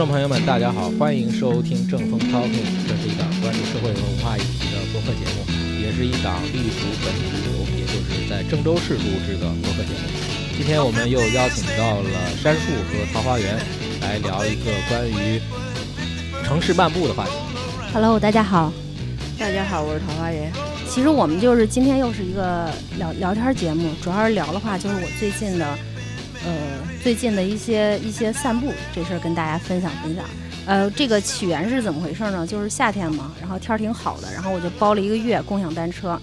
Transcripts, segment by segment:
众朋友们，大家好，欢迎收听正风 Talking，这是一档关注社会文化议题的播客节目，也是一档立足本土流，也就是在郑州市录制的播客节目。今天我们又邀请到了杉树和桃花源来聊一个关于城市漫步的话题。Hello，大家好。大家好，我是桃花源。其实我们就是今天又是一个聊聊天节目，主要是聊的话就是我最近的，呃，最近的一些一些散步这事儿跟大家分享分享。呃，这个起源是怎么回事呢？就是夏天嘛，然后天儿挺好的，然后我就包了一个月共享单车，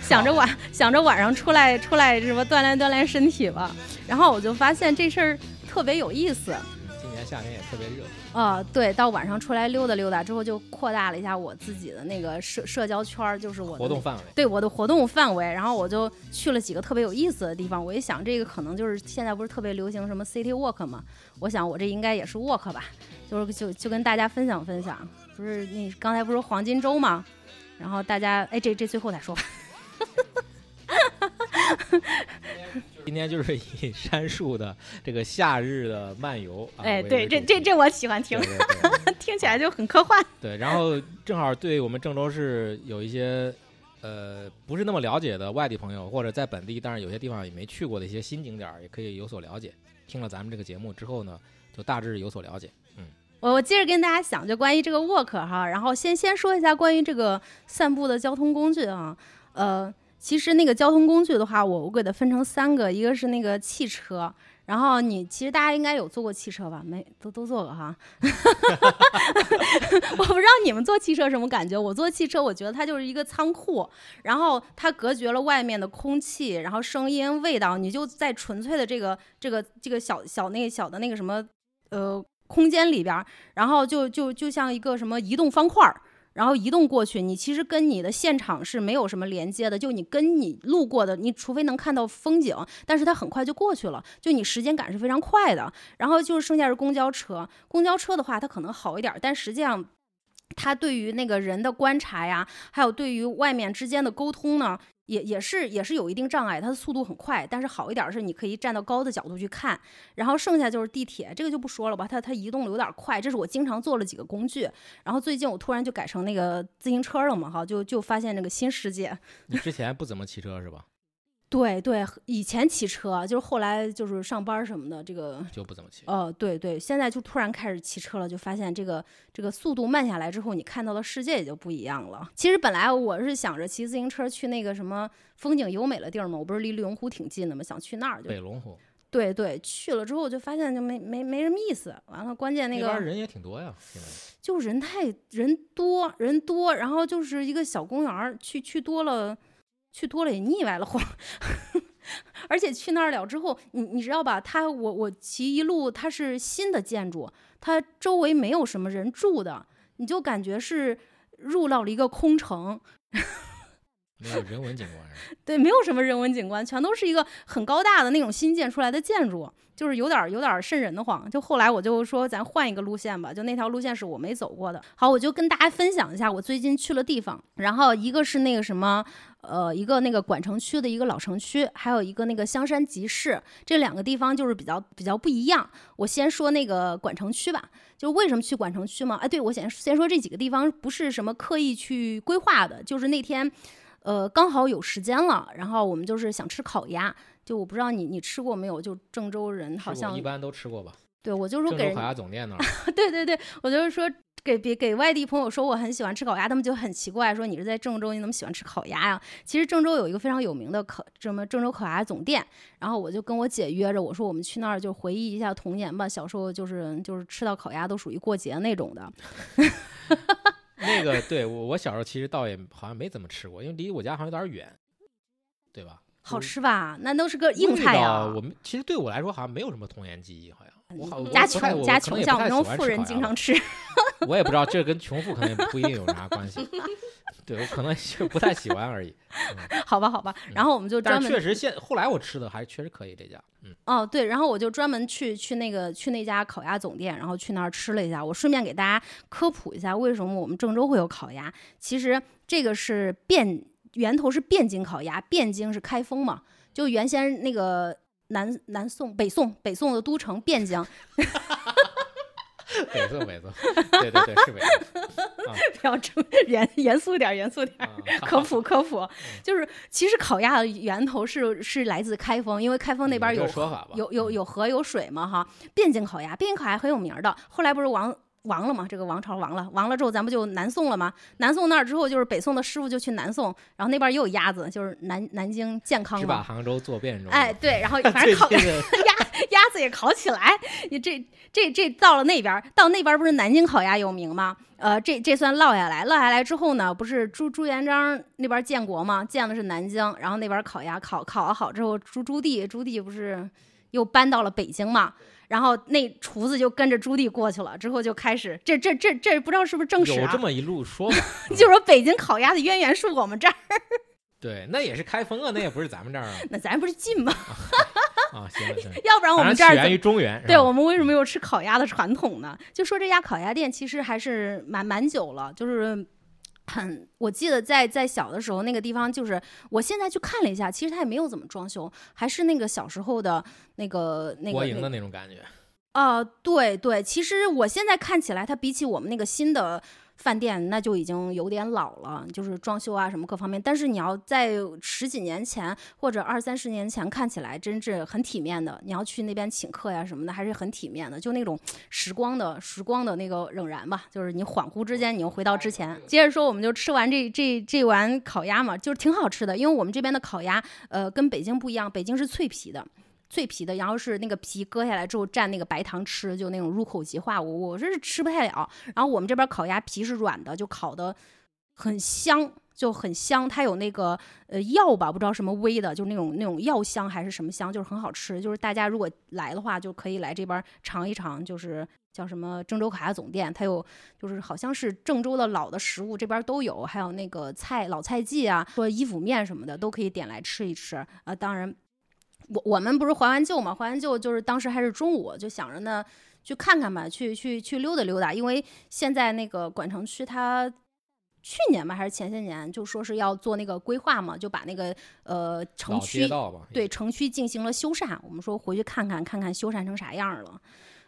想着晚想着晚上出来出来什么锻炼锻炼身体吧，然后我就发现这事儿特别有意思。今年夏天也特别热，啊、对，到晚上出来溜达溜达之后，就扩大了一下我自己的那个社社交圈儿，就是我的活动范围。对我的活动范围。然后我就去了几个特别有意思的地方。我一想，这个可能就是现在不是特别流行什么 city walk 嘛，我想我这应该也是 walk 吧，就是就就跟大家分享分享。不是你刚才不是黄金周吗？然后大家哎，这这最后再说吧。今天就是以杉树的这个夏日的漫游，啊、哎，对，这这这我喜欢听对，对对 听起来就很科幻。对，然后正好对我们郑州市有一些呃不是那么了解的外地朋友，或者在本地，但是有些地方也没去过的一些新景点儿，也可以有所了解。听了咱们这个节目之后呢，就大致有所了解。嗯，我我接着跟大家讲，就关于这个 walk 哈，然后先先说一下关于这个散步的交通工具啊，呃，其实那个交通工具的话，我我给它分成三个，一个是那个汽车，然后你其实大家应该有坐过汽车吧？没，都都坐过哈。我不知道你们坐汽车什么感觉，我坐汽车，我觉得它就是一个仓库，然后它隔绝了外面的空气，然后声音、味道，你就在纯粹的这个这个这个小小那个小的那个什么呃空间里边，然后就就就像一个什么移动方块儿。然后移动过去，你其实跟你的现场是没有什么连接的，就你跟你路过的，你除非能看到风景，但是它很快就过去了，就你时间感是非常快的。然后就是剩下是公交车，公交车的话它可能好一点，但实际上它对于那个人的观察呀，还有对于外面之间的沟通呢，也也是也是有一定障碍，它的速度很快，但是好一点是你可以站到高的角度去看，然后剩下就是地铁，这个就不说了吧，它它移动的有点快，这是我经常做了几个工具，然后最近我突然就改成那个自行车了嘛，哈，就就发现那个新世界。你之前不怎么骑车是吧？对对，以前骑车，就是后来就是上班什么的，这个就不怎么骑。呃，对对，现在就突然开始骑车了，就发现这个这个速度慢下来之后，你看到的世界也就不一样了。其实本来我是想着骑自行车去那个什么风景优美的地儿嘛，我不是离丽龙湖挺近的嘛，想去那儿就北龙湖对对，去了之后就发现就没没没什么意思。完了，关键那个人也挺多呀，现在就人太人多人多，然后就是一个小公园儿，去去多了，去多了也腻歪了慌。而且去那儿了之后，你你知道吧？它我我骑一路，它是新的建筑，它周围没有什么人住的，你就感觉是入到了一个空城。没有人文景观是吧？对，没有什么人文景观，全都是一个很高大的那种新建出来的建筑，就是有点儿有点儿瘆人的慌。就后来我就说，咱换一个路线吧，就那条路线是我没走过的。好，我就跟大家分享一下我最近去了地方，然后一个是那个什么。呃，一个那个管城区的一个老城区，还有一个那个香山集市，这两个地方就是比较比较不一样。我先说那个管城区吧，就为什么去管城区嘛？哎，对我先先说这几个地方不是什么刻意去规划的，就是那天。呃，刚好有时间了，然后我们就是想吃烤鸭，就我不知道你你吃过没有？就郑州人好像一般都吃过吧？对我就说给人烤鸭总店那儿，对对对，我就是说给别给外地朋友说我很喜欢吃烤鸭，他们就很奇怪，说你是在郑州，你怎么喜欢吃烤鸭呀？其实郑州有一个非常有名的烤什么郑州烤鸭总店，然后我就跟我姐约着，我说我们去那儿就回忆一下童年吧，小时候就是就是吃到烤鸭都属于过节那种的。那个对我我小时候其实倒也好像没怎么吃过，因为离我家好像有点远，对吧？好吃吧？那都是个硬菜味呀、道我们其实对我来说好像没有什么童年记忆，好像家穷家穷，像我们这种富人经常吃。我也不知道这跟穷富可能也不一定有啥关系，对我可能就不太喜欢而已。好吧，好吧，然后我们就专门确实现后来我吃的还确实可以这家，嗯，哦，对，然后我就专门去去那个去那家烤鸭总店，然后去那儿吃了一下。我顺便给大家科普一下，为什么我们郑州会有烤鸭。其实这个是汴源头是汴京烤鸭，汴京是开封嘛，就原先那个南南宋、北宋、北宋的都城汴京，北宋北宋，对对对是北宋。不要这么严严肃点儿，严肃点科普 科普，就是其实烤鸭的源头是是来自开封，因为开封那边有有？有有有河有水嘛哈。汴京烤鸭，汴京烤鸭很有名儿的。后来不是亡亡了嘛，这个王朝亡了，亡了之后咱不就南宋了吗？南宋那儿之后就是北宋的师傅就去南宋，然后那边也有鸭子，就是南南京健康是把嘛。杭州做。哎，，对，然后 反正烤 鸭鸭子也烤起来。你这这这到了那边儿，到那边儿不是南京烤鸭有名吗？呃，这这算落下来，落下来之后呢，不是朱朱元璋那边建国吗？建的是南京，然后那边烤鸭烤烤好之后，朱朱棣朱棣不是又搬到了北京嘛？然后那厨子就跟着朱棣过去了，之后就开始这这这这不知道是不是正史啊？有这么一路说法，就说北京烤鸭的渊源是我们这儿，对，那也是开封啊，那也不是咱们这儿啊。那咱不是近吗？啊，行了行了，要不然我们这儿源于中原。对我们为什么有吃烤鸭的传统呢？就说这家烤鸭店其实还是蛮蛮久了，就是很，我记得在在小的时候那个地方，就是我现在去看了一下，其实它也没有怎么装修，还是那个小时候的那个那个国营的那种感觉。啊、对对，其实我现在看起来，它比起我们那个新的。饭店那就已经有点老了，就是装修啊什么各方面。但是你要在十几年前或者二三十年前看起来真是很体面的。你要去那边请客呀什么的，还是很体面的，就那种时光的时光的那个仍然吧。就是你恍惚之间你又回到之前。接着说，我们就吃完这这这碗烤鸭嘛，就是挺好吃的，因为我们这边的烤鸭呃跟北京不一样，北京是脆皮的。脆皮的，然后是那个皮割下来之后蘸那个白糖吃，就那种入口即化，我我这是吃不太了。然后我们这边烤鸭皮是软的，就烤的很香，就很香。它有那个呃药吧，不知道什么微的，就是那种那种药香还是什么香，就是很好吃。就是大家如果来的话，就可以来这边尝一尝，就是叫什么郑州烤鸭总店，它有就是好像是郑州的老的食物这边都有，还有那个菜老菜记啊，说伊府面什么的都可以点来吃一吃。啊、当然。我我们不是还完旧嘛，还完旧就是当时还是中午，就想着呢去看看吧，去去去溜达溜达，因为现在那个管城区它去年吧还是前些年就说是要做那个规划嘛，就把那个呃城区。对城区进行了修缮，我们说回去看看看看修缮成啥样了，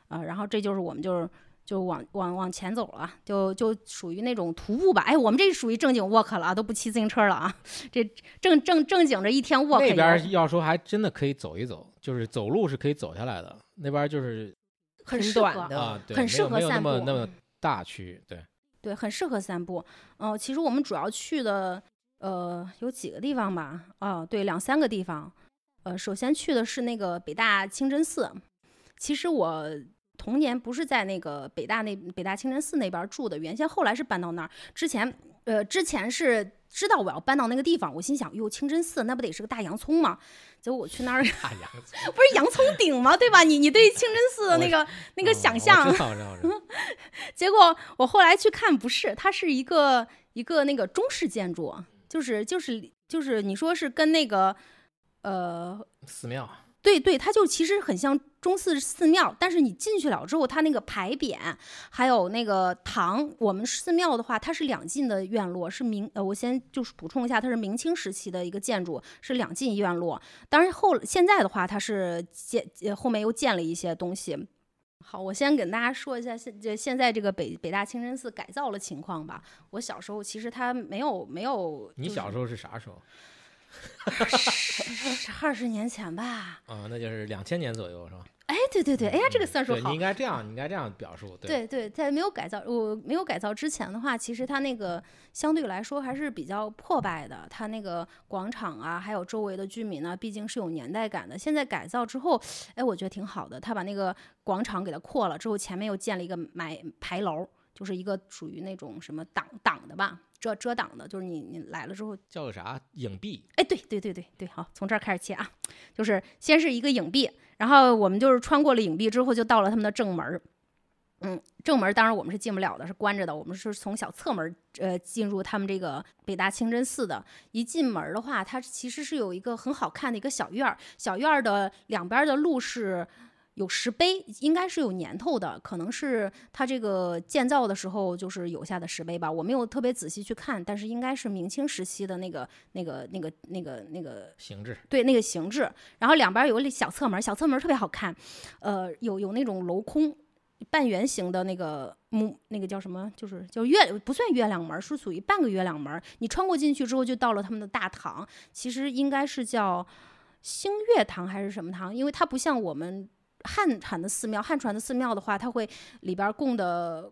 啊、然后这就是我们就是。就往往往前走了，就就属于那种徒步吧。哎，我们这属于正经 walk 了啊，都不骑自行车了啊。这正正正经着一天 walk 那游边要说还真的可以走一走，就是走路是可以走下来的。那边就是很很适合，短的很适合没有没有那散步么那么大区，对，对，很适合散步。嗯、其实我们主要去的呃有几个地方吧，啊，对，两三个地方。呃，首先去的是那个北大清真寺。其实我童年不是在那个北大那北大清真寺那边住的，原先后来是搬到那儿。之前呃之前是知道我要搬到那个地方，我心想，哟，清真寺那不得是个大洋葱吗？结果我去那儿大洋葱不是洋葱顶吗？对吧？你你对清真寺的那个那个嗯想象，结果我后来去看，不是，它是一个一个那个中式建筑，就是就是就是你说是跟那个呃，寺庙对对，它就其实很像中寺寺庙，但是你进去了之后，它那个牌匾还有那个堂，我们寺庙的话，它是两进的院落，是明呃，我先就是补充一下，它是明清时期的一个建筑，是两进院落。当然后现在的话，它是建呃后面又建了一些东西。好，我先跟大家说一下现这现在这个北北大清真寺改造的情况吧。我小时候其实它没有没有，你小时候是啥时候二十年前吧？啊？那就是两千年左右是吧？哎，对对对，哎呀，这个算术好对你应。该这样，你应该这样表述，对，对对，在没有改造，我没有改造之前的话，其实它那个相对来说还是比较破败的。它那个广场啊，还有周围的居民呢，毕竟是有年代感的。现在改造之后，哎，我觉得挺好的。他把那个广场给它扩了之后，前面又建了一个买牌楼，就是一个属于那种什么挡挡的吧，遮遮挡的，就是你你来了之后叫个啥影壁，哎，对对对对对，好，从这儿开始切啊，就是先是一个影壁，然后我们就是穿过了影壁之后，就到了他们的正门儿。嗯，正门儿当然我们是进不了的，是关着的。我们是从小侧门儿呃进入他们这个北大清真寺的。一进门儿的话，它其实是有一个很好看的一个小院儿，小院儿的两边儿的路是有石碑，应该是有年头的，可能是它这个建造的时候就是有下的石碑吧。我没有特别仔细去看，但是应该是明清时期的那个、那个、那个、那个、那个形制，对那个形制。然后两边有个小侧门，小侧门特别好看，呃，有有那种镂空。半圆形的那个木，那个叫什么？就是叫月，不算月亮门，是属于半个月亮门。你穿过进去之后，就到了他们的大堂。其实应该是叫星月堂还是什么堂？因为它不像我们汉传的寺庙，汉传的寺庙的话，它会里边供的。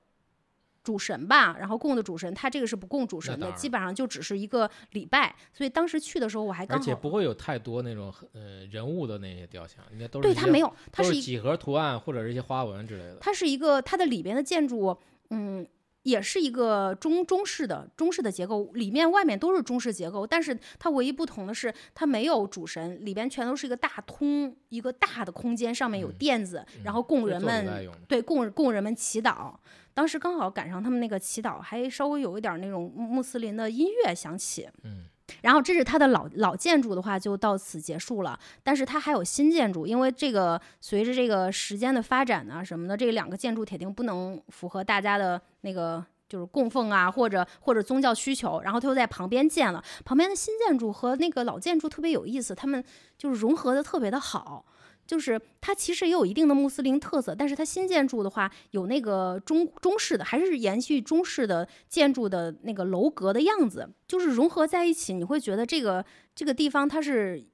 主神吧，然后供的主神，它这个是不供主神的，基本上就只是一个礼拜。所以当时去的时候，我还刚好，而且不会有太多那种呃人物的那些雕像，应该都是对它没有，它是几何图案或者是一些花纹之类的。它是一个它的里边的建筑，嗯，也是一个中中式的中式的结构，里面外面都是中式结构，但是它唯一不同的是，它没有主神，里边全都是一个大通一个大的空间，上面有垫子，然后供人们对供供人们祈祷。当时刚好赶上他们那个祈祷，还稍微有一点那种穆斯林的音乐响起。嗯，然后这是它的老老建筑的话，就到此结束了。但是它还有新建筑，因为这个随着这个时间的发展啊什么的，这两个建筑铁定不能符合大家的那个就是供奉啊，或者或者宗教需求。然后他又在旁边建了，旁边的新建筑和那个老建筑特别有意思，他们就是融合的特别的好。就是它其实也有一定的穆斯林特色，但是它新建筑的话有那个中中式的，还是延续中式的建筑的那个楼阁的样子，就是融合在一起，你会觉得这个这个地方它是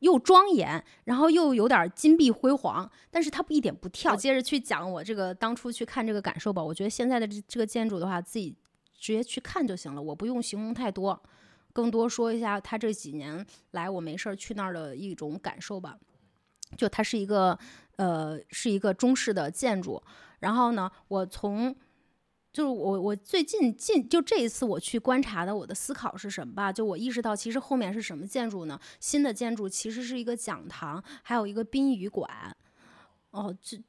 又庄严，然后又有点金碧辉煌，但是它不一点不跳。接着去讲我这个当初去看这个感受吧，我觉得现在的这这个建筑的话，自己直接去看就行了，我不用形容太多，更多说一下他这几年来我没事儿去那儿的一种感受吧。就它是一个，呃，是一个中式的建筑。然后呢，我从，就是我我最近近就这一次我去观察的，我的思考是什么吧？就我意识到，其实后面是什么建筑呢？新的建筑其实是一个讲堂，还有一个殡仪馆。哦，这。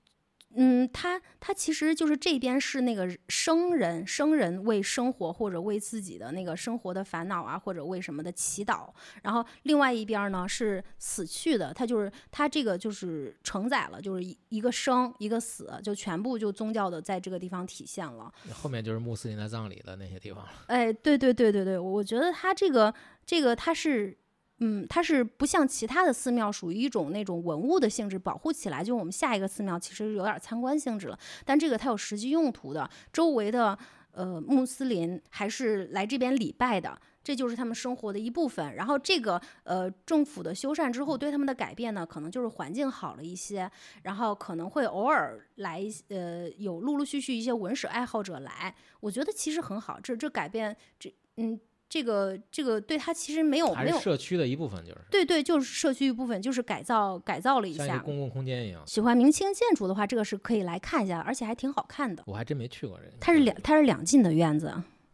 嗯，他他其实就是这边是那个生人，生人为生活或者为自己的那个生活的烦恼啊，或者为什么的祈祷。然后另外一边呢是死去的，他就是他这个就是承载了，就是一一个生一个死，就全部就宗教的在这个地方体现了。后面就是穆斯林的葬礼的那些地方了。哎，对对对对对，我觉得他这个这个他是。嗯，它是不像其他的寺庙，属于一种那种文物的性质，保护起来。就我们下一个寺庙其实有点参观性质了，但这个它有实际用途的。周围的呃穆斯林还是来这边礼拜的，这就是他们生活的一部分。然后这个呃政府的修缮之后，对他们的改变呢，可能就是环境好了一些，然后可能会偶尔来呃有陆陆续续一些文史爱好者来，我觉得其实很好。这这改变这嗯。这个这个对他其实没有没有社区的一部分，就是对对，就是社区一部分，就是改造改造了一下，像公共空间一样。喜欢明清建筑的话，这个是可以来看一下，而且还挺好看的。我还真没去过这个。它是两它是两进的院子，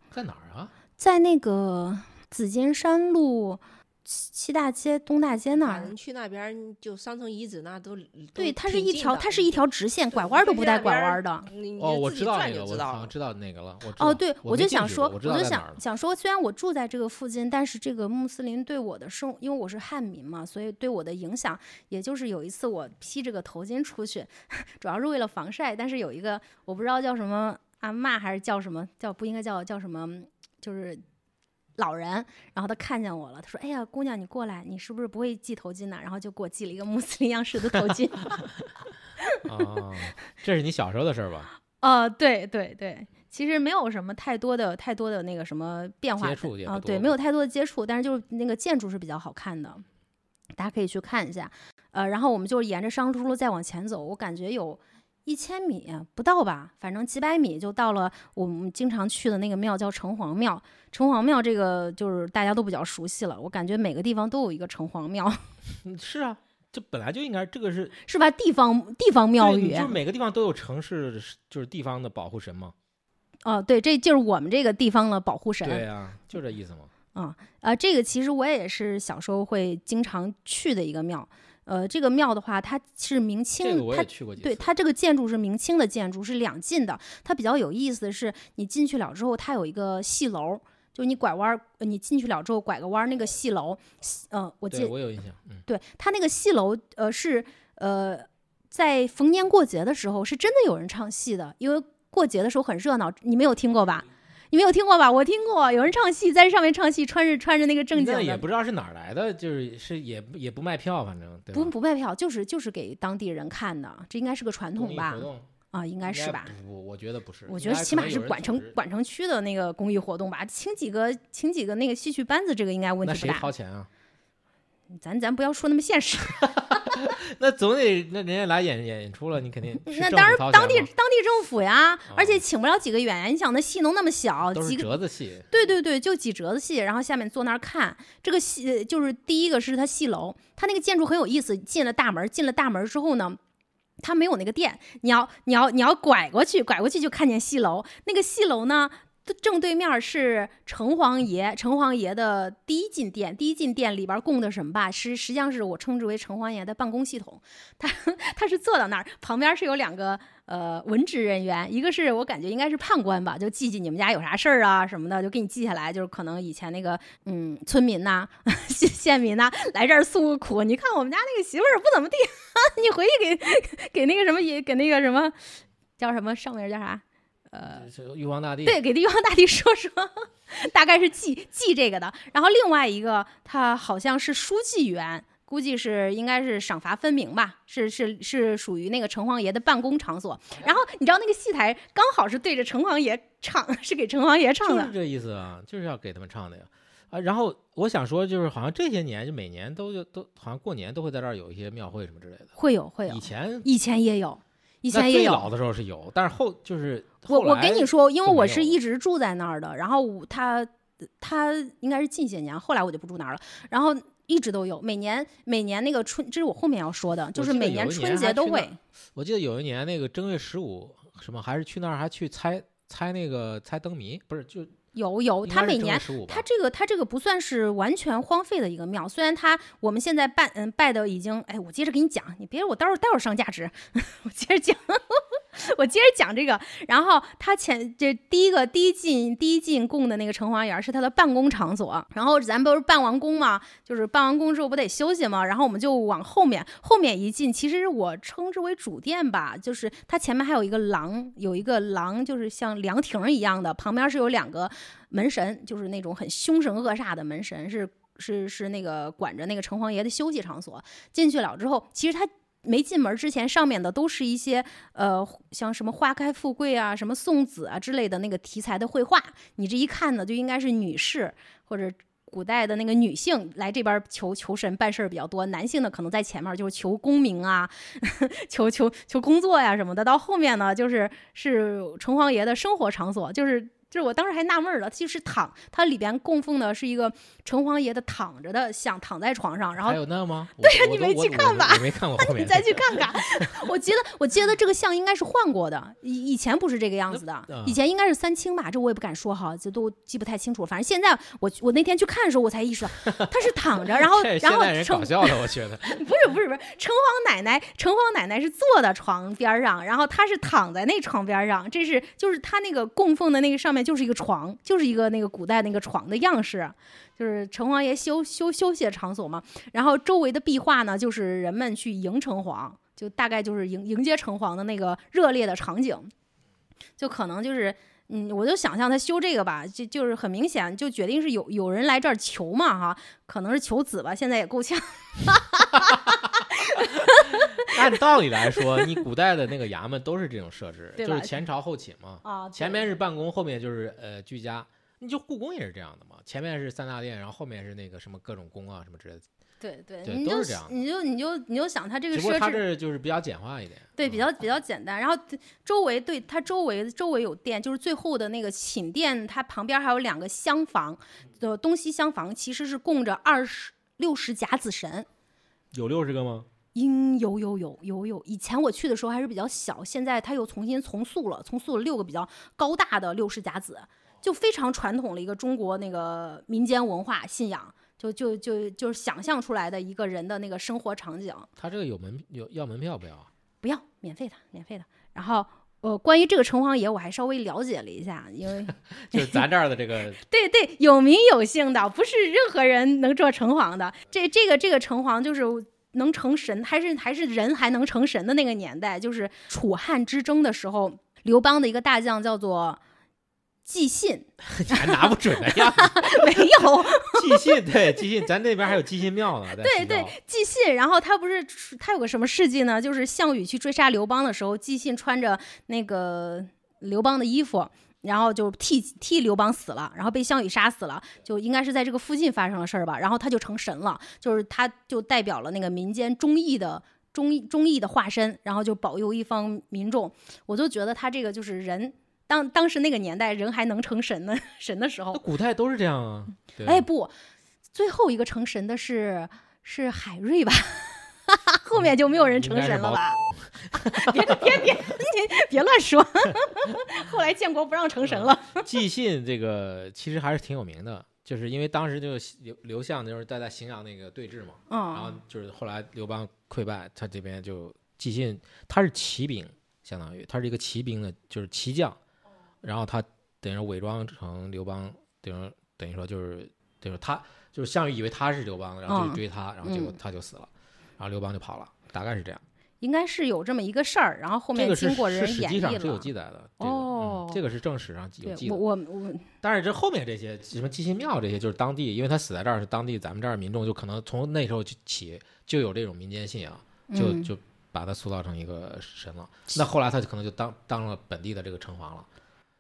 在哪儿啊？在那个紫金山路。七大街、东大街那儿，你去那边就商城遗址那都对，它是一条，它是一条直线，拐弯都不带拐弯的。哦，我知道那个，我好像知道那个了。哦，对，我就想说，我就想想说，虽然我住在这个附近，但是这个穆斯林对我的生，因为我是汉民嘛，所以对我的影响，也就是有一次我披这个头巾出去，主要是为了防晒。但是有一个我不知道叫什么阿妈还是叫什么叫不应该叫叫什么，就是。老人，然后他看见我了，他说：“哎呀，姑娘，你过来，你是不是不会系头巾呢？”然后就给我系了一个穆斯林样式的头巾。哦，这是你小时候的事儿吧？哦，对对对，其实没有什么太多的、太多的那个什么变化啊，对，没有太多的接触，但是就是那个建筑是比较好看的，大家可以去看一下。呃，然后我们就沿着商珠路再往前走，我感觉有。一千米不到吧，反正几百米就到了我们经常去的那个庙，叫城隍庙。城隍庙这个就是大家都比较熟悉了，我感觉每个地方都有一个城隍庙。是啊，这本来就应该，这个是是吧？地方地方庙宇，就是每个地方都有城市，就是地方的保护神嘛。哦，对，这就是我们这个地方的保护神。对呀，就这意思嘛。啊啊，这个其实我也是小时候会经常去的一个庙。呃，这个庙的话，它是明清，它对它这个建筑是明清的建筑，是两进的。它比较有意思的是，你进去了之后，它有一个戏楼，就你拐弯，你进去了之后拐个弯，那个戏楼，嗯，我记，我有印象，对它那个戏楼，呃，是呃在逢年过节的时候，是真的有人唱戏的，因为过节的时候很热闹，你没有听过吧？你没有听过吧？我听过，有人唱戏，在上面唱戏，穿着穿着那个正经的，也不知道是哪儿来的，就是是也也不卖票，反正对不不卖票，就是就是给当地人看的，这应该是个传统吧啊，应该是吧？我，我觉得不是。我觉得起码是管城管管城区的那个公益活动吧，请几个请几个那个戏曲班子，这个应该问题不大。谁掏钱啊？咱咱不要说那么现实。那总得那人家来演演出了，你肯定是那当然当地当地政府呀，而且哦请不了几个演员。你想那戏能那么小，都是几个折子戏，对对对，就几折子戏，然后下面坐那儿看。这个戏呃就是第一个是他戏楼，他那个建筑很有意思。进了大门，进了大门之后呢。他没有那个店，你要你要你要拐过去，拐过去就看见戏楼。那个戏楼呢，正对面是城隍爷，城隍爷的第一进殿，第一进殿里边供的什么吧？实实际上是我称之为城隍爷的办公系统。他他是坐到那儿，旁边是有两个呃文职人员，一个是我感觉应该是判官吧，就记记你们家有啥事儿啊什么的，就给你记下来。就是可能以前那个嗯村民呐、县县民呐、来这儿诉个苦，你看我们家那个媳妇儿不怎么地，你回去给 给那个什么也给那个什么叫什么上面叫啥？呃，玉皇大帝对，给玉皇大帝说说，大概是记记这个的。然后另外一个，他好像是书记员，估计是应该是赏罚分明吧，是是是属于那个城隍爷的办公场所。然后你知道那个戏台刚好是对着城隍爷唱，是给城隍爷唱的。就是这意思啊，就是要给他们唱的呀。啊，然后我想说，就是好像这些年就每年都有都好像过年都会在这儿有一些庙会什么之类的。会有会有以，前以前也有，以前也有。最老的时候是有，但是后就是我我跟你说，因为我是一直住在那儿的，然后他他应该是近些年，后来我就不住那儿了，然后一直都有，每年每年那个春，这是我后面要说的，就是每年春节都会。我记得有一年那个正月十五什么，还是去那儿还去猜猜那个猜灯谜，不是就有有，他每年正月十五吧它这个它这个不算是完全荒废的一个庙，虽然它我们现在拜嗯拜的已经，哎，我接着给你讲，你别我待会儿待会儿上价值，我接着讲，我接着讲这个。然后他前这第一个第一进第一进供的那个城隍爷儿是他的办公场所，然后咱不是办完工嘛，就是办完工之后不得休息嘛，然后我们就往后面后面一进，其实我称之为主殿吧，就是它前面还有一个廊，有一个廊就是像凉亭一样的，旁边是有两个门神，就是那种很凶神恶煞的门神，是是是那个管着那个城隍爷的休息场所。进去了之后，其实他。没进门之前，上面的都是一些呃，像什么花开富贵啊、什么送子啊之类的那个题材的绘画。你这一看呢，就应该是女士或者古代的那个女性来这边求求神办事儿比较多，男性呢可能在前面就是求功名啊，求求求工作呀什么的。到后面呢，就是是城隍爷的生活场所，就是。就是我当时还纳闷儿了，就是躺，它里边供奉的是一个城隍爷的躺着的像，躺在床上，然后还有那吗？对呀你没去看吧我没看过后面。你再去看看。我觉得我记得这个像应该是换过的，以以前不是这个样子的以前应该是三清吧，这我也不敢说哈，这都记不太清楚。反正现在我我那天去看的时候，我才意识到 他是躺着，然后然后城搞笑的，我觉得。不是不是不是，城隍奶奶，城隍奶奶是坐在床边儿上，然后他是躺在那床边儿上，这是就是他那个供奉的那个上面就是一个床，就是一个那个古代那个床的样式，就是城隍爷休休休息的场所嘛。然后周围的壁画呢，就是人们去迎城隍，就大概就是迎迎接城隍的那个热烈的场景，就可能就是。嗯，我就想象他修这个吧，就就是很明显，就决定是有有人来这儿求嘛哈，可能是求子吧，现在也够呛。按道理来说，你古代的那个衙门都是这种设置，就是前朝后寝嘛，啊，前面是办公，后面就是呃居家。你就故宫也是这样的嘛，前面是三大殿，然后后面是那个什么各种宫啊什么之类的。对对，对你就是这样的你就你就你就想它这个设置，这就是比较简化一点。对，嗯比较比较简单。然后周围对它周围周围有殿，就是最后的那个寝殿，它旁边还有两个厢房，的东西厢房其实是供着二十六十甲子神。有六十个吗？应有有有有有，以前我去的时候还是比较小，现在它又重新重塑了，重塑了六个比较高大的六世甲子，就非常传统的一个中国那个民间文化信仰，就就就就是想象出来的一个人的那个生活场景。他这个有门有要门票不要啊？不要，免费的，免费的。然后，呃，关于这个城隍爷，我还稍微了解了一下，因为 就是咱这儿的这个 对对，有名有姓的，不是任何人能做城隍的。这这个这个城隍就是能成神，还是还是人还能成神的那个年代，就是楚汉之争的时候，刘邦的一个大将叫做季信，你还拿不准的样子。没有，寄信对寄信，咱那边还有寄信庙呢。对对西郊，季信，然后他不是他有个什么事迹呢？就是项羽去追杀刘邦的时候，季信穿着那个刘邦的衣服，然后就替替刘邦死了，然后被项羽杀死了，就应该是在这个附近发生了事儿吧。然后他就成神了，就是他就代表了那个民间忠义的。忠义忠义的化身，然后就保佑一方民众，我就觉得他这个就是人，当当时那个年代人还能成神呢，神的时候那，古代都是这样啊。哎，不，最后一个成神的是是海瑞吧？后面就没有人成神了吧？别别别，你 别乱说。后来建国不让成神了。寄信这个其实还是挺有名的，就是因为当时就是刘刘向就是在在荥阳那个对峙嘛，然后嗯，就是后来刘邦溃败，他这边就寄信，他是骑兵，相当于他是一个骑兵的，就是骑将，然后他等于伪装成刘邦，等于等于说就是等于说他就是项羽以为他是刘邦，然后就追他，然后结果嗯他就死了，然后刘邦就跑了，大概是这样。应该是有这么一个事儿，然后后面经过人演绎记上是有。记载的，这个哦嗯，这个是正史上有对记载。我我我，但是这后面这些什么祭心庙这些，就是当地，因为他死在这儿是当地咱们这儿民众就可能从那时候就起就有这种民间信仰，就嗯就把他塑造成一个神了。那后来他就可能就当当了本地的这个城隍了。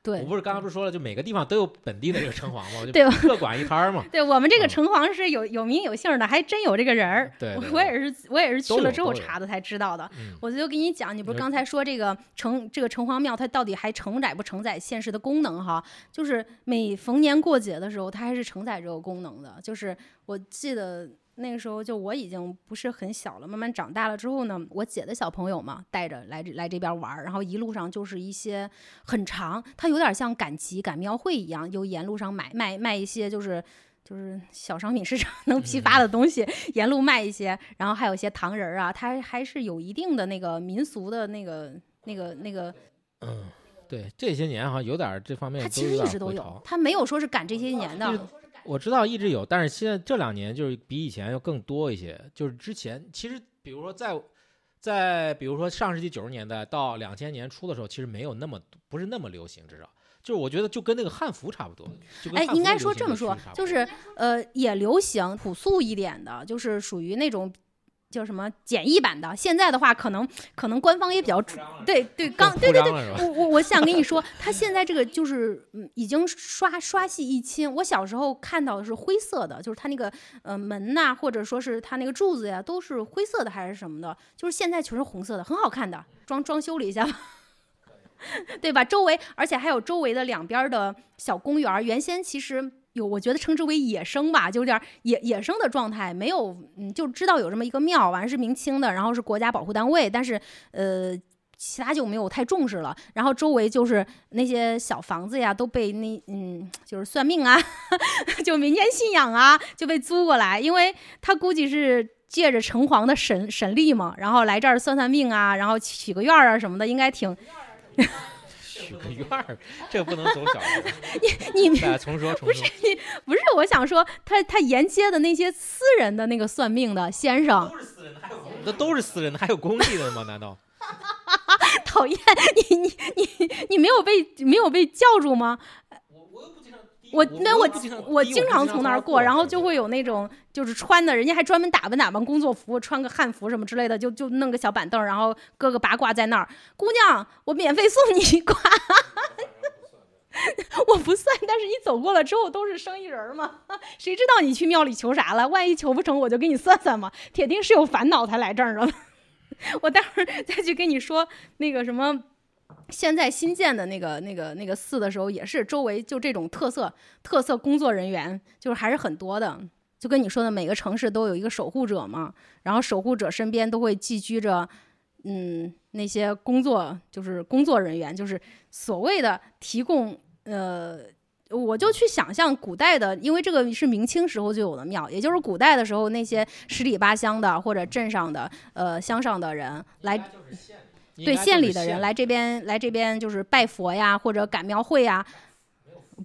对我不是刚刚不是说了，就每个地方都有本地的这个城隍吗？就对各管一摊儿嘛。对我们这个嗯城隍是有有名有姓的，还真有这个人儿。对对我我也是我也是去了之后查的才知道的。嗯，我就给你讲，你不是刚才说这个城这个城隍庙，它到底还承载不承载现实的功能哈？就是每逢年过节的时候，它还是承载这个功能的。就是我记得那个时候，就我已经不是很小了，慢慢长大了之后呢，我姐的小朋友嘛，带着来来这边玩儿，然后一路上就是一些很长，它有点像赶集赶庙会一样，就沿路上买卖卖一些就是。就是小商品市场能批发的东西，沿路卖一些，然后还有一些糖人儿啊，它还是有一定的那个民俗的那个、那个、那个，嗯，对，这些年好像有点儿这方面它其实一直都有儿回潮，。它没有说是赶这些年的。我知道一直有，但是现在这两年就是比以前要更多一些。就是之前其实，比如说在在比如说上世纪九十年代到两千年初的时候，其实没有那么不是那么流行，至少就是我觉得就跟那个汉服差不多。哎，应该说这么说就是呃，也流行朴素一点的，就是属于那种叫什么简易版的。现在的话，可能可能官方也比较对对刚对对对？我我我想跟你说，他现在这个就是嗯，已经刷刷细一清。我小时候看到的是灰色的，就是它那个呃门呐、或者说是它那个柱子呀，都是灰色的还是什么的，就是现在全是红色的，很好看的。装装修了一下吧。对吧？周围，而且还有周围的两边儿的小公园儿。原先其实有，我觉得称之为野生吧，就有点野野生的状态，没有，嗯，就知道有这么一个庙，完是明清的，然后是国家保护单位，但是呃。其他就没有太重视了，然后周围就是那些小房子呀，都被那嗯，就是算命啊，就民间信仰啊，就被租过来，因为他估计是借着城隍的神神力嘛，然后来这儿算算命啊，然后许个愿啊什么的，应该挺许个愿儿，这不能走小路。你大家重说重说。不是，我想说，他他沿街的那些私人的那个算命的先生，那都是私人的，还有公立的吗？难道？讨厌你你你你没有被没有被叫住吗？我那我我经常从那儿过，然后就会有那种就是穿的，人家还专门打扮打扮工作服，穿个汉服什么之类的，就就弄个小板凳，然后搁个八卦在那儿。姑娘，我免费送你一卦。我不算，但是你走过了之后都是生意人儿嘛，谁知道你去庙里求啥了？万一求不成，我就给你算算嘛。铁定是有烦恼才来这儿的。我待会儿再去跟你说那个什么。现在新建的那个、那个、那个寺的时候，也是周围就这种特色特色工作人员，就是还是很多的。就跟你说的，每个城市都有一个守护者嘛，然后守护者身边都会寄居着，嗯，那些工作就是工作人员，就是所谓的提供，呃，我就去想象古代的，因为这个是明清时候就有的庙，也就是古代的时候那些十里八乡的或者镇上的呃乡上的人来对县里的人来这边来这边就是拜佛呀，或者赶庙会呀。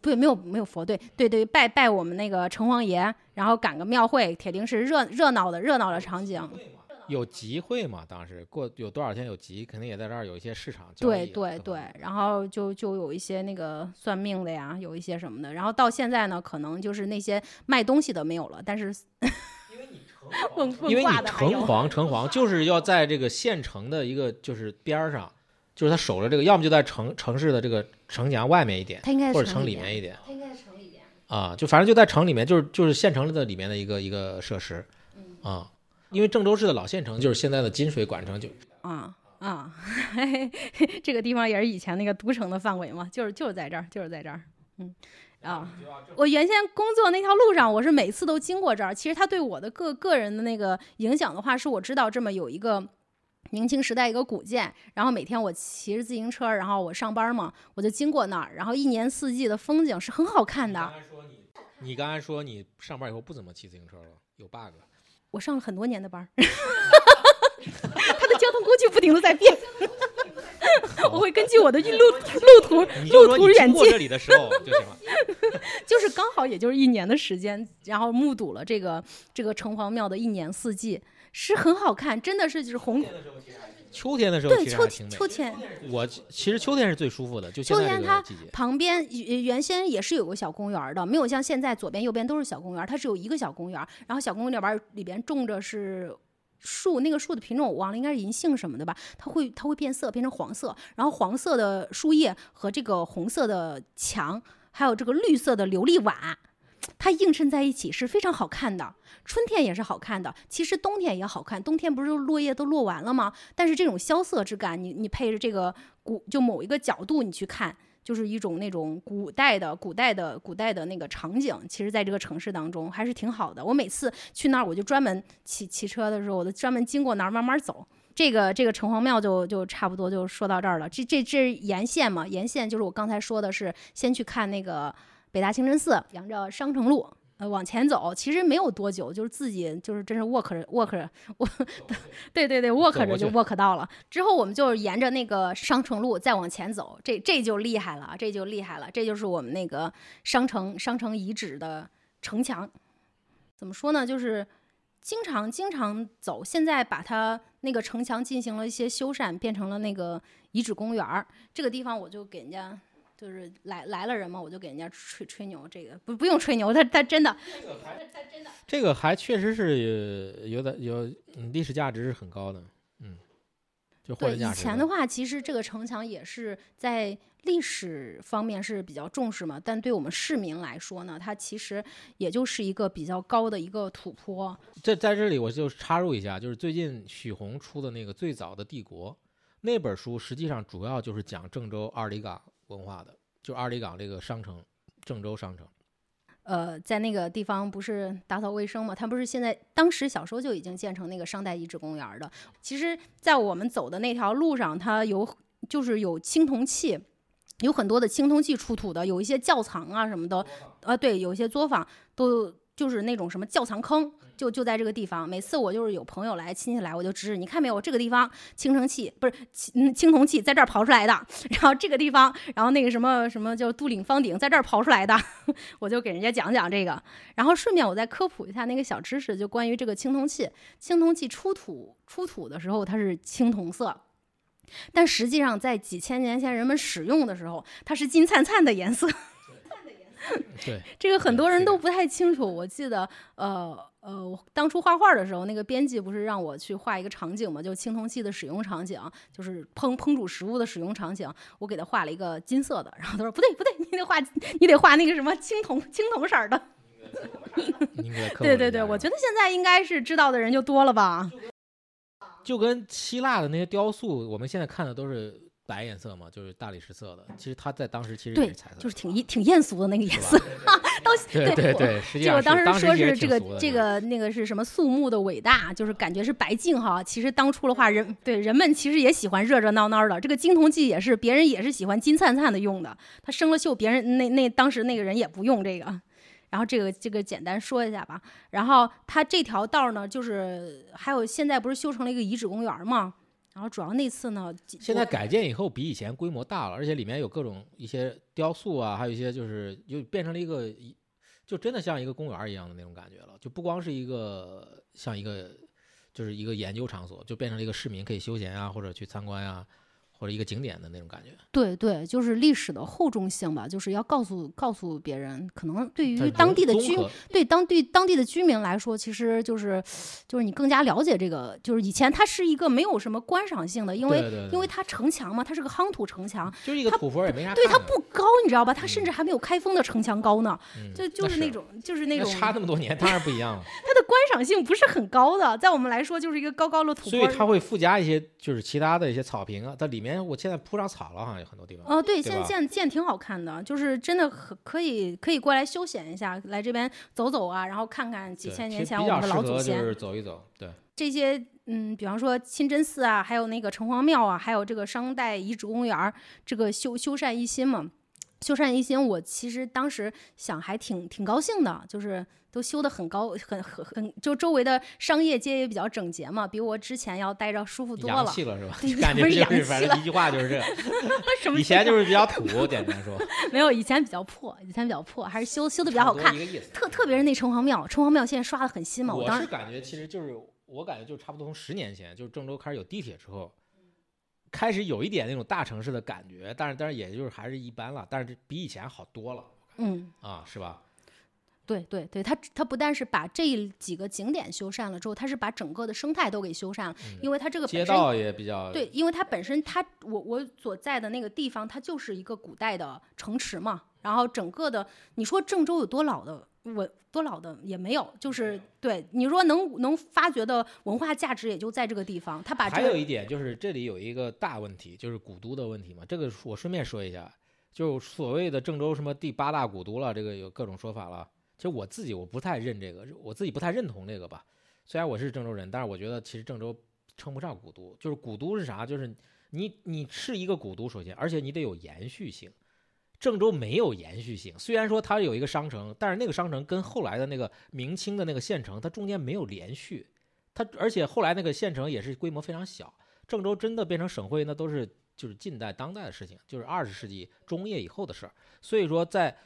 不，没有没有佛，对对对，拜拜我们那个城隍爷，然后赶个庙会，铁定是热热闹的热闹的场景。有集会嘛？当时过有多少天有集，肯定也在这儿有一些市场交易对对对，然后就就有一些那个算命的呀，有一些什么的，然后到现在呢，可能就是那些卖东西的没有了，但是 因为你城隍城隍就是要在这个县城的一个就是边儿上，就是他守着这个，要么就在城城市的这个城墙外面一点，他应该或者城里里面一点他应该是城里边。啊，就反正就在城里面，就是就是县城的里面的一个一个设施嗯啊。因为郑州市的老县城就是现在的金水管城，就啊啊，这个地方也是以前那个都城的范围嘛，就是就是在这儿，就是在这儿，嗯。啊，我原先工作那条路上，我是每次都经过这儿。其实他对我的个个人的那个影响的话，是我知道这么有一个明清时代一个古建，然后每天我骑着自行车，然后我上班嘛，我就经过那儿，然后一年四季的风景是很好看的。才说你，你刚才说你上班以后不怎么骑自行车了，有 bug。我上了很多年的班 他，的交通工具不停的在变，我会根据我的路路途路途远近过这里的时候就行了。就是刚好也就是一年的时间，然后目睹了这个这个城隍庙的一年四季，是很好看，真的是就是红秋天的时候对秋。天秋天我其实秋天是最舒服的，就秋天它。旁边原原先也是有个小公园的，没有像现在左边右边都是小公园，它只有一个小公园，然后小公园里边里边种着是。树那个树的品种我忘了，应该是银杏什么的吧？它会它会变色，变成黄色，然后黄色的树叶和这个红色的墙，还有这个绿色的琉璃瓦，它映衬在一起是非常好看的。春天也是好看的，其实冬天也好看。冬天不是落叶都落完了吗？但是这种萧瑟之感，你你配着这个古就某一个角度你去看，就是一种那种古代的、古代的、古代的那个场景。其实，在这个城市当中还是挺好的。我每次去那儿，我就专门骑骑车的时候，我就专门经过那儿慢慢走。这个这个城隍庙就就差不多就说到这儿了。这这这沿线嘛，沿线就是我刚才说的是先去看那个北大清真寺，沿着商城路。呃，往前走，其实没有多久，就是自己就是真是 walk 着，我，对对对过着就 walk 到了。之后我们就沿着那个商城路再往前走，这这就厉害了，这就厉害了，这就是我们那个商城商城遗址的城墙。怎么说呢？就是经常经常走，现在把它那个城墙进行了一些修缮，变成了那个遗址公园儿。这个地方我就给人家。就是来来了人嘛，我就给人家吹吹牛，这个不不用吹牛，他他真的，这个还确实是有点有嗯历史价值是很高的，嗯，就货对以真价实前的话，其实这个城墙也是在历史方面是比较重视嘛，但对我们市民来说呢，它其实也就是一个比较高的一个土坡。这在这里我就插入一下，就是最近许宏出的那个最早的帝国那本书，实际上主要就是讲郑州二里岗文化的，就二里岗这个商城，郑州商城。呃，在那个地方不是打扫卫生嘛？它不是现在当时小时候就已经建成那个商代遗址公园的。其实，在我们走的那条路上，它有就是有青铜器，有很多的青铜器出土的，有一些窖藏啊什么的，啊，对，有一些作坊都就是那种什么窖藏坑，就就在这个地方。每次我就是有朋友来、亲戚来，我就指指，你看没有，这个地方青铜器不是青青铜器在这儿刨出来的，然后这个地方，然后那个什么什么叫杜岭方鼎在这儿刨出来的，我就给人家讲讲这个，然后顺便我再科普一下那个小知识，就关于这个青铜器。青铜器出土出土的时候，它是青铜色。但实际上，在几千年前人们使用的时候，它是金灿灿的颜色。对，这个很多人都不太清楚。我记得，呃呃，我当初画画的时候，那个编辑不是让我去画一个场景嘛，就青铜器的使用场景，就是烹烹煮食物的使用场景。我给他画了一个金色的，然后他说不对不对，你得画你得画那个什么青铜青铜色的。对对对，我觉得现在应该是知道的人就多了吧。就跟希腊的那些雕塑，我们现在看的都是白颜色嘛，就是大理石色的。其实它在当时其实也对是彩色，就是挺挺艳俗的那个颜色。到对对对，实际上这个当时说是这个这个那个是什么肃穆的伟大，就是感觉是白净哈。其实当初的话，人对人们其实也喜欢热热闹闹的。这个金铜器也是别人也是喜欢金灿灿的用的。他生了锈，别人那那当时那个人也不用这个。然后这个这个简单说一下吧。然后它这条道呢，就是还有现在不是修成了一个遗址公园吗？然后主要那次呢，现在改建以后比以前规模大了，而且里面有各种一些雕塑啊，还有一些就是就变成了一个一就真的像一个公园一样的那种感觉了，就不光是一个像一个就是一个研究场所，就变成了一个市民可以休闲啊，或者去参观啊，或者一个景点的那种感觉。对对，就是历史的厚重性吧，就是要告诉告诉别人，可能对于当地的居对当地当地的居民来说，其实就是就是你更加了解这个，就是以前它是一个没有什么观赏性的，因为因为它城墙嘛，它是个夯土城墙，就是一个土坡也没啥。对它不高，你知道吧？它甚嗯至还没有开封的城墙高呢，嗯，就就是那种就是那那种差那么多年，当然不一样了。它的观赏性不是很高的，在我们来说就是一个高高的土坡。所以它会附加一些就是其他的一些草坪啊，在里面我现在铺上草了，好像有很多地方。哦，对，现在建建挺好看的，就是真的可可以可以过来休闲一下，来这边走走啊，然后看看几千年前我们的老祖先。合就是走一走，对，这些嗯，比方说清真寺啊，还有那个城隍庙啊，还有这个商代遗址公园，这个修修缮一新嘛。修缮一新，我其实当时想还挺挺高兴的，就是都修得很高，很很很，就周围的商业街也比较整洁嘛，比我之前要待着舒服多洋了。气了是吧？感觉就是反气正一句话就是这，什么以前就是比较土，简单说，没有以前比较破，以前比较破，还是修修的比较好看。一个意思。特特别是那城隍庙，城隍庙现在刷的很新嘛，我我当时是感觉其实就是我感觉就差不多从十年前，就是郑州开始有地铁之后，开始有一点那种大城市的感觉，但是但是也就是还是一般了，但是比以前好多了嗯，啊，是吧？对对对，它它不但是把这几个景点修缮了之后，它是把整个的生态都给修缮了，因为它这个街道也比较对，因为它本身它我我所在的那个地方，它就是一个古代的城池嘛，然后整个的你说郑州有多老的文多老的也没有，就是对你说能能发掘的文化价值也就在这个地方，他把这个还有一点就是这里有一个大问题，就是古都的问题嘛。这个我顺便说一下，就所谓的郑州什么第八大古都了，这个有各种说法了。其实我自己我不太认这个，我自己不太认同这个吧。虽然我是郑州人，但是我觉得其实郑州称不上古都。就是古都是啥？就是你你是一个古都，首先，而且你得有延续性。郑州没有延续性，虽然说它有一个商城，但是那个商城跟后来的那个明清的那个县城，它中间没有连续。它而且后来那个县城也是规模非常小。郑州真的变成省会，那都是就是近代当代的事情，就是二十世纪中叶以后的事儿。所以说，在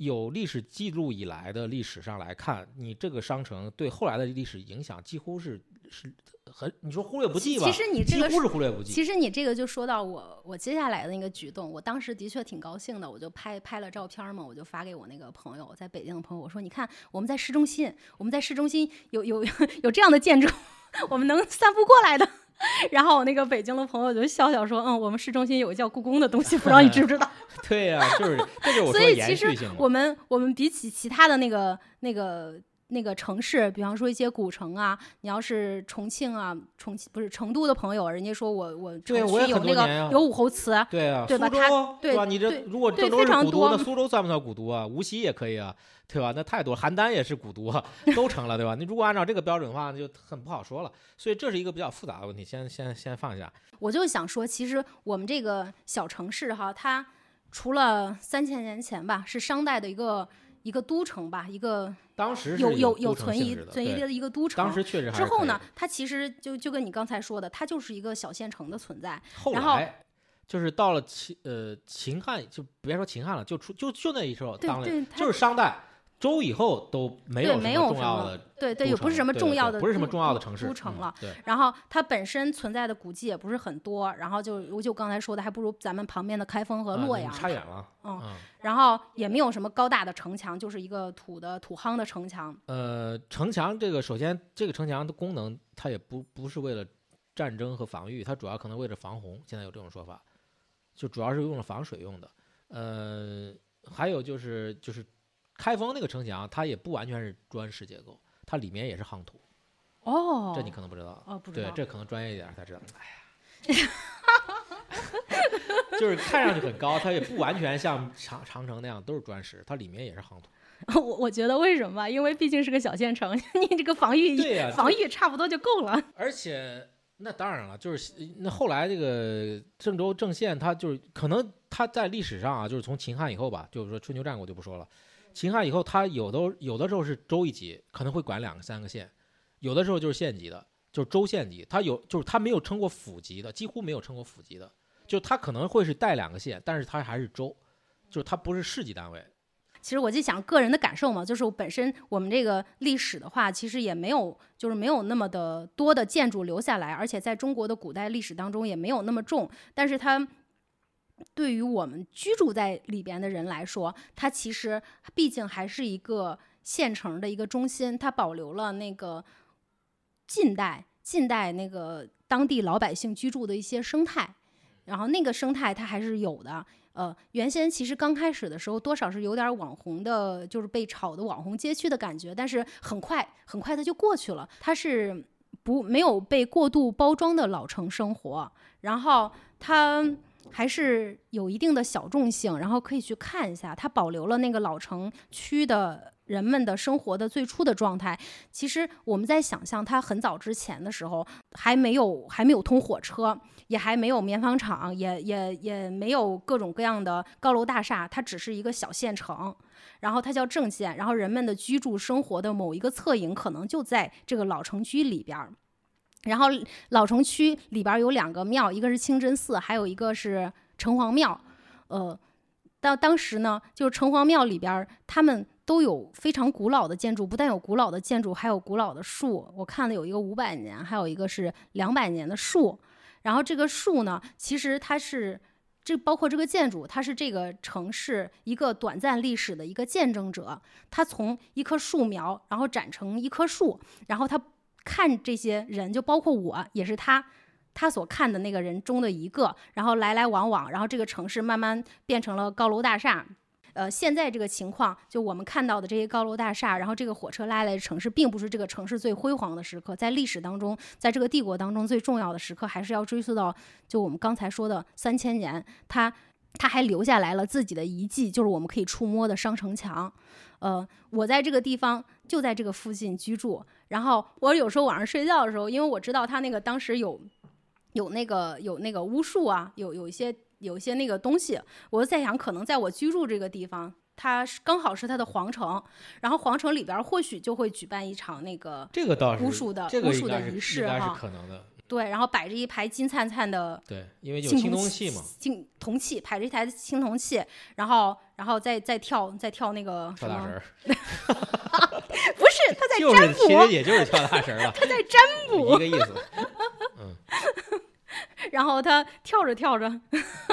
有历史记录以来的历史上来看，你这个商城对后来的历史影响几乎是是很你说忽略不计吧？其实你这个几乎是忽略不计。其实你这个就说到我我接下来的那个举动，我当时的确挺高兴的，我就拍拍了照片嘛，我就发给我那个朋友，在北京的朋友，我说你看我们在市中心，我们在市中心有有 有这样的建筑，我们能散步过来的。然后我那个北京的朋友就笑笑说，嗯，我们市中心有个叫故宫的东西，不知道你知不知道？对呀、就是这就是我所说以其实。我们我们比起其他的那个那个那个城市，比方说一些古城啊，你要是重庆啊，重庆不是成都的朋友，人家说我我对我也城区有那很多年啊个有武侯祠，对啊，对吧它苏州对吧？你这如果对郑州是古都，那苏州算不算古都啊？无锡也可以啊，对吧？那太多，邯郸也是古都啊，都成了，对吧？你如果按照这个标准的话，那就很不好说了。所以这是一个比较复杂的问题，先先先放下。我就想说，其实我们这个小城市哈，它除了三千年前吧，是商代的一个一个都城吧，一个当时有有有存疑都城性质的对存疑的一个都城。当时确实还是之后呢的，它其实就就跟你刚才说的，它就是一个小县城的存在。后然后来就是到了秦呃秦汉，就别说秦汉了，就出就就那一时候对当了，就是商代周以后都没有没有重要的对对，也不是什么重要的，不是什么重要的城市嗯都城了。对，然后它本身存在的古迹也不是很多，然后就我就刚才说的，还不如咱们旁边的开封和洛阳。差远了。嗯嗯然后也没有什么高大的城墙，就是一个土的土夯的城墙。呃，城墙这个首先这个城墙的功能，它也不不是为了战争和防御，它主要可能为了防洪。现在有这种说法，就主要是用了防水用的。呃，还有就是就是开封那个城墙，它也不完全是砖石结构，它里面也是夯土，哦，这你可能不知道。哦不知道，，对这可能专业一点儿才知道。哎呀，就是看上去很高，它也不完全像长长城那样都是砖石，它里面也是夯土。我我觉得为什么吧？因为毕竟是个小县城，你这个防御对呀、防御差不多就够了。而且那当然了，就是那后来这个郑州郑县，它就是可能它在历史上啊，就是从秦汉以后吧，就是说春秋战国就不说了。秦汉以后，它有的有的时候是州一级，可能会管两个三个县，有的时候就是县级的，就是州县级。它有就是它没有称过府级的，几乎没有称过府级的，就它可能会是带两个县，但是它还是州，就是它不是市级单位。其实我就想个人的感受嘛，就是本身我们这个历史的话，其实也没有就是没有那么的多的建筑留下来，而且在中国的古代历史当中也没有那么重，但是它。对于我们居住在里边的人来说，它其实毕竟还是一个县城的一个中心，它保留了那个近代近代那个当地老百姓居住的一些生态，然后那个生态它还是有的。呃，原先其实刚开始的时候，多少是有点网红的，就是被炒的网红街区的感觉，但是很快很快它就过去了。它是不没有被过度包装的老城生活，然后它。还是有一定的小众性，然后可以去看一下，它保留了那个老城区的人们的生活的最初的状态。其实我们在想象它很早之前的时候，还没有还没有通火车，也还没有棉纺厂，也也也没有各种各样的高楼大厦，它只是一个小县城，然后它叫正县，然后人们的居住生活的某一个侧影，可能就在这个老城区里边儿。然后老城区里边有两个庙，一个是清真寺，还有一个是城隍庙。呃，到当时呢，就是城隍庙里边，他们都有非常古老的建筑，不但有古老的建筑，还有古老的树。我看了有一个五百年，还有一个是两百年的树。然后这个树呢，其实它是这包括这个建筑，它是这个城市一个短暂历史的一个见证者。它从一棵树苗，然后长成一棵树，然后它。看这些人，就包括我，也是他，他所看的那个人中的一个。然后来来往往，然后这个城市慢慢变成了高楼大厦。呃，现在这个情况，就我们看到的这些高楼大厦，然后这个火车拉来的城市，并不是这个城市最辉煌的时刻。在历史当中，在这个帝国当中最重要的时刻，还是要追溯到就我们刚才说的三千年。他他还留下来了自己的遗迹，就是我们可以触摸的商城墙。呃，我在这个地方，就在这个附近居住。然后我有时候晚上睡觉的时候，因为我知道他那个当时有，有那个有那个巫术啊，有有一些有一些那个东西，我就在想，可能在我居住这个地方，它刚好是它的皇城，然后皇城里边或许就会举办一场那个这个倒是巫术的巫术的仪式哈，可能的。对，然后摆着一排金灿灿的，对，因为有青铜器嘛，青铜器，摆着一台青铜器，然后，然后再再跳，再跳那个跳大神儿，不是他在占卜，其实也就是跳大神了，他在占卜，一个意思，嗯，然后他跳着跳着，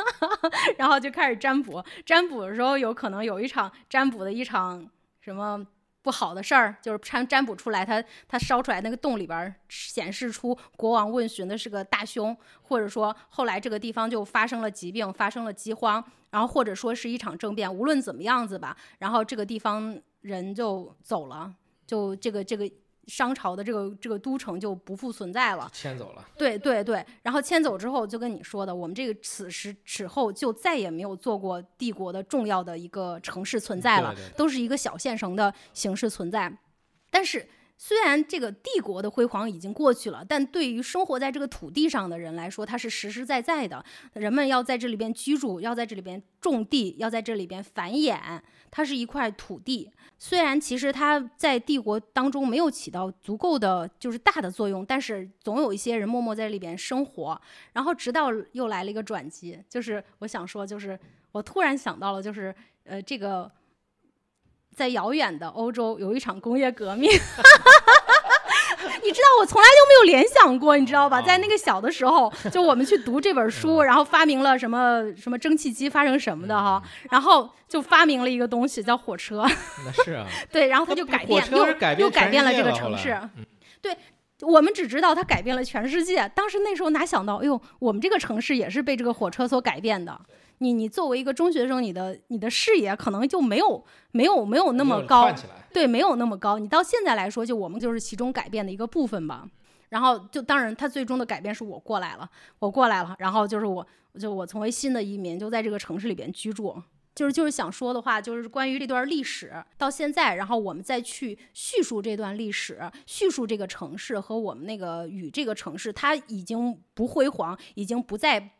然后就开始占卜，占卜的时候有可能有一场占卜的一场什么。不好的事儿就是占占卜出来，他他烧出来那个洞里边显示出国王问询的是个大凶，或者说后来这个地方就发生了疾病，发生了饥荒，然后或者说是一场政变，无论怎么样子吧，然后这个地方人就走了，就这个这个。商朝的这个这个都城就不复存在了，迁走了。对对对，然后迁走之后，就跟你说的，我们这个此时此后就再也没有做过帝国的重要的一个城市存在了，都是一个小县城的形式存在。但是，虽然这个帝国的辉煌已经过去了，但对于生活在这个土地上的人来说，它是实实在在的。人们要在这里边居住，要在这里边种地，要在这里边繁衍。它是一块土地，虽然其实它在帝国当中没有起到足够的就是大的作用，但是总有一些人默默在里边生活。然后直到又来了一个转机，就是我想说，就是我突然想到了，就是呃，这个在遥远的欧洲有一场工业革命。你知道我从来就没有联想过，你知道吧？在那个小的时候，就我们去读这本书，然后发明了什么什么蒸汽机发生什么的哈，然后就发明了一个东西叫火车。那是啊。对，然后他就改变，又又改变了这个城市。对，我们只知道它改变了全世界。当时那时候哪想到，哎呦，我们这个城市也是被这个火车所改变的。你你作为一个中学生，你的你的视野可能就没有没有没有那么高，对，没有那么高。你到现在来说，就我们就是其中改变的一个部分吧。然后就当然，他最终的改变是我过来了，我过来了。然后就是我，就我成为新的移民，就在这个城市里边居住。就是就是想说的话，就是关于这段历史到现在，然后我们再去叙述这段历史，叙述这个城市和我们那个与这个城市，它已经不辉煌，已经不再。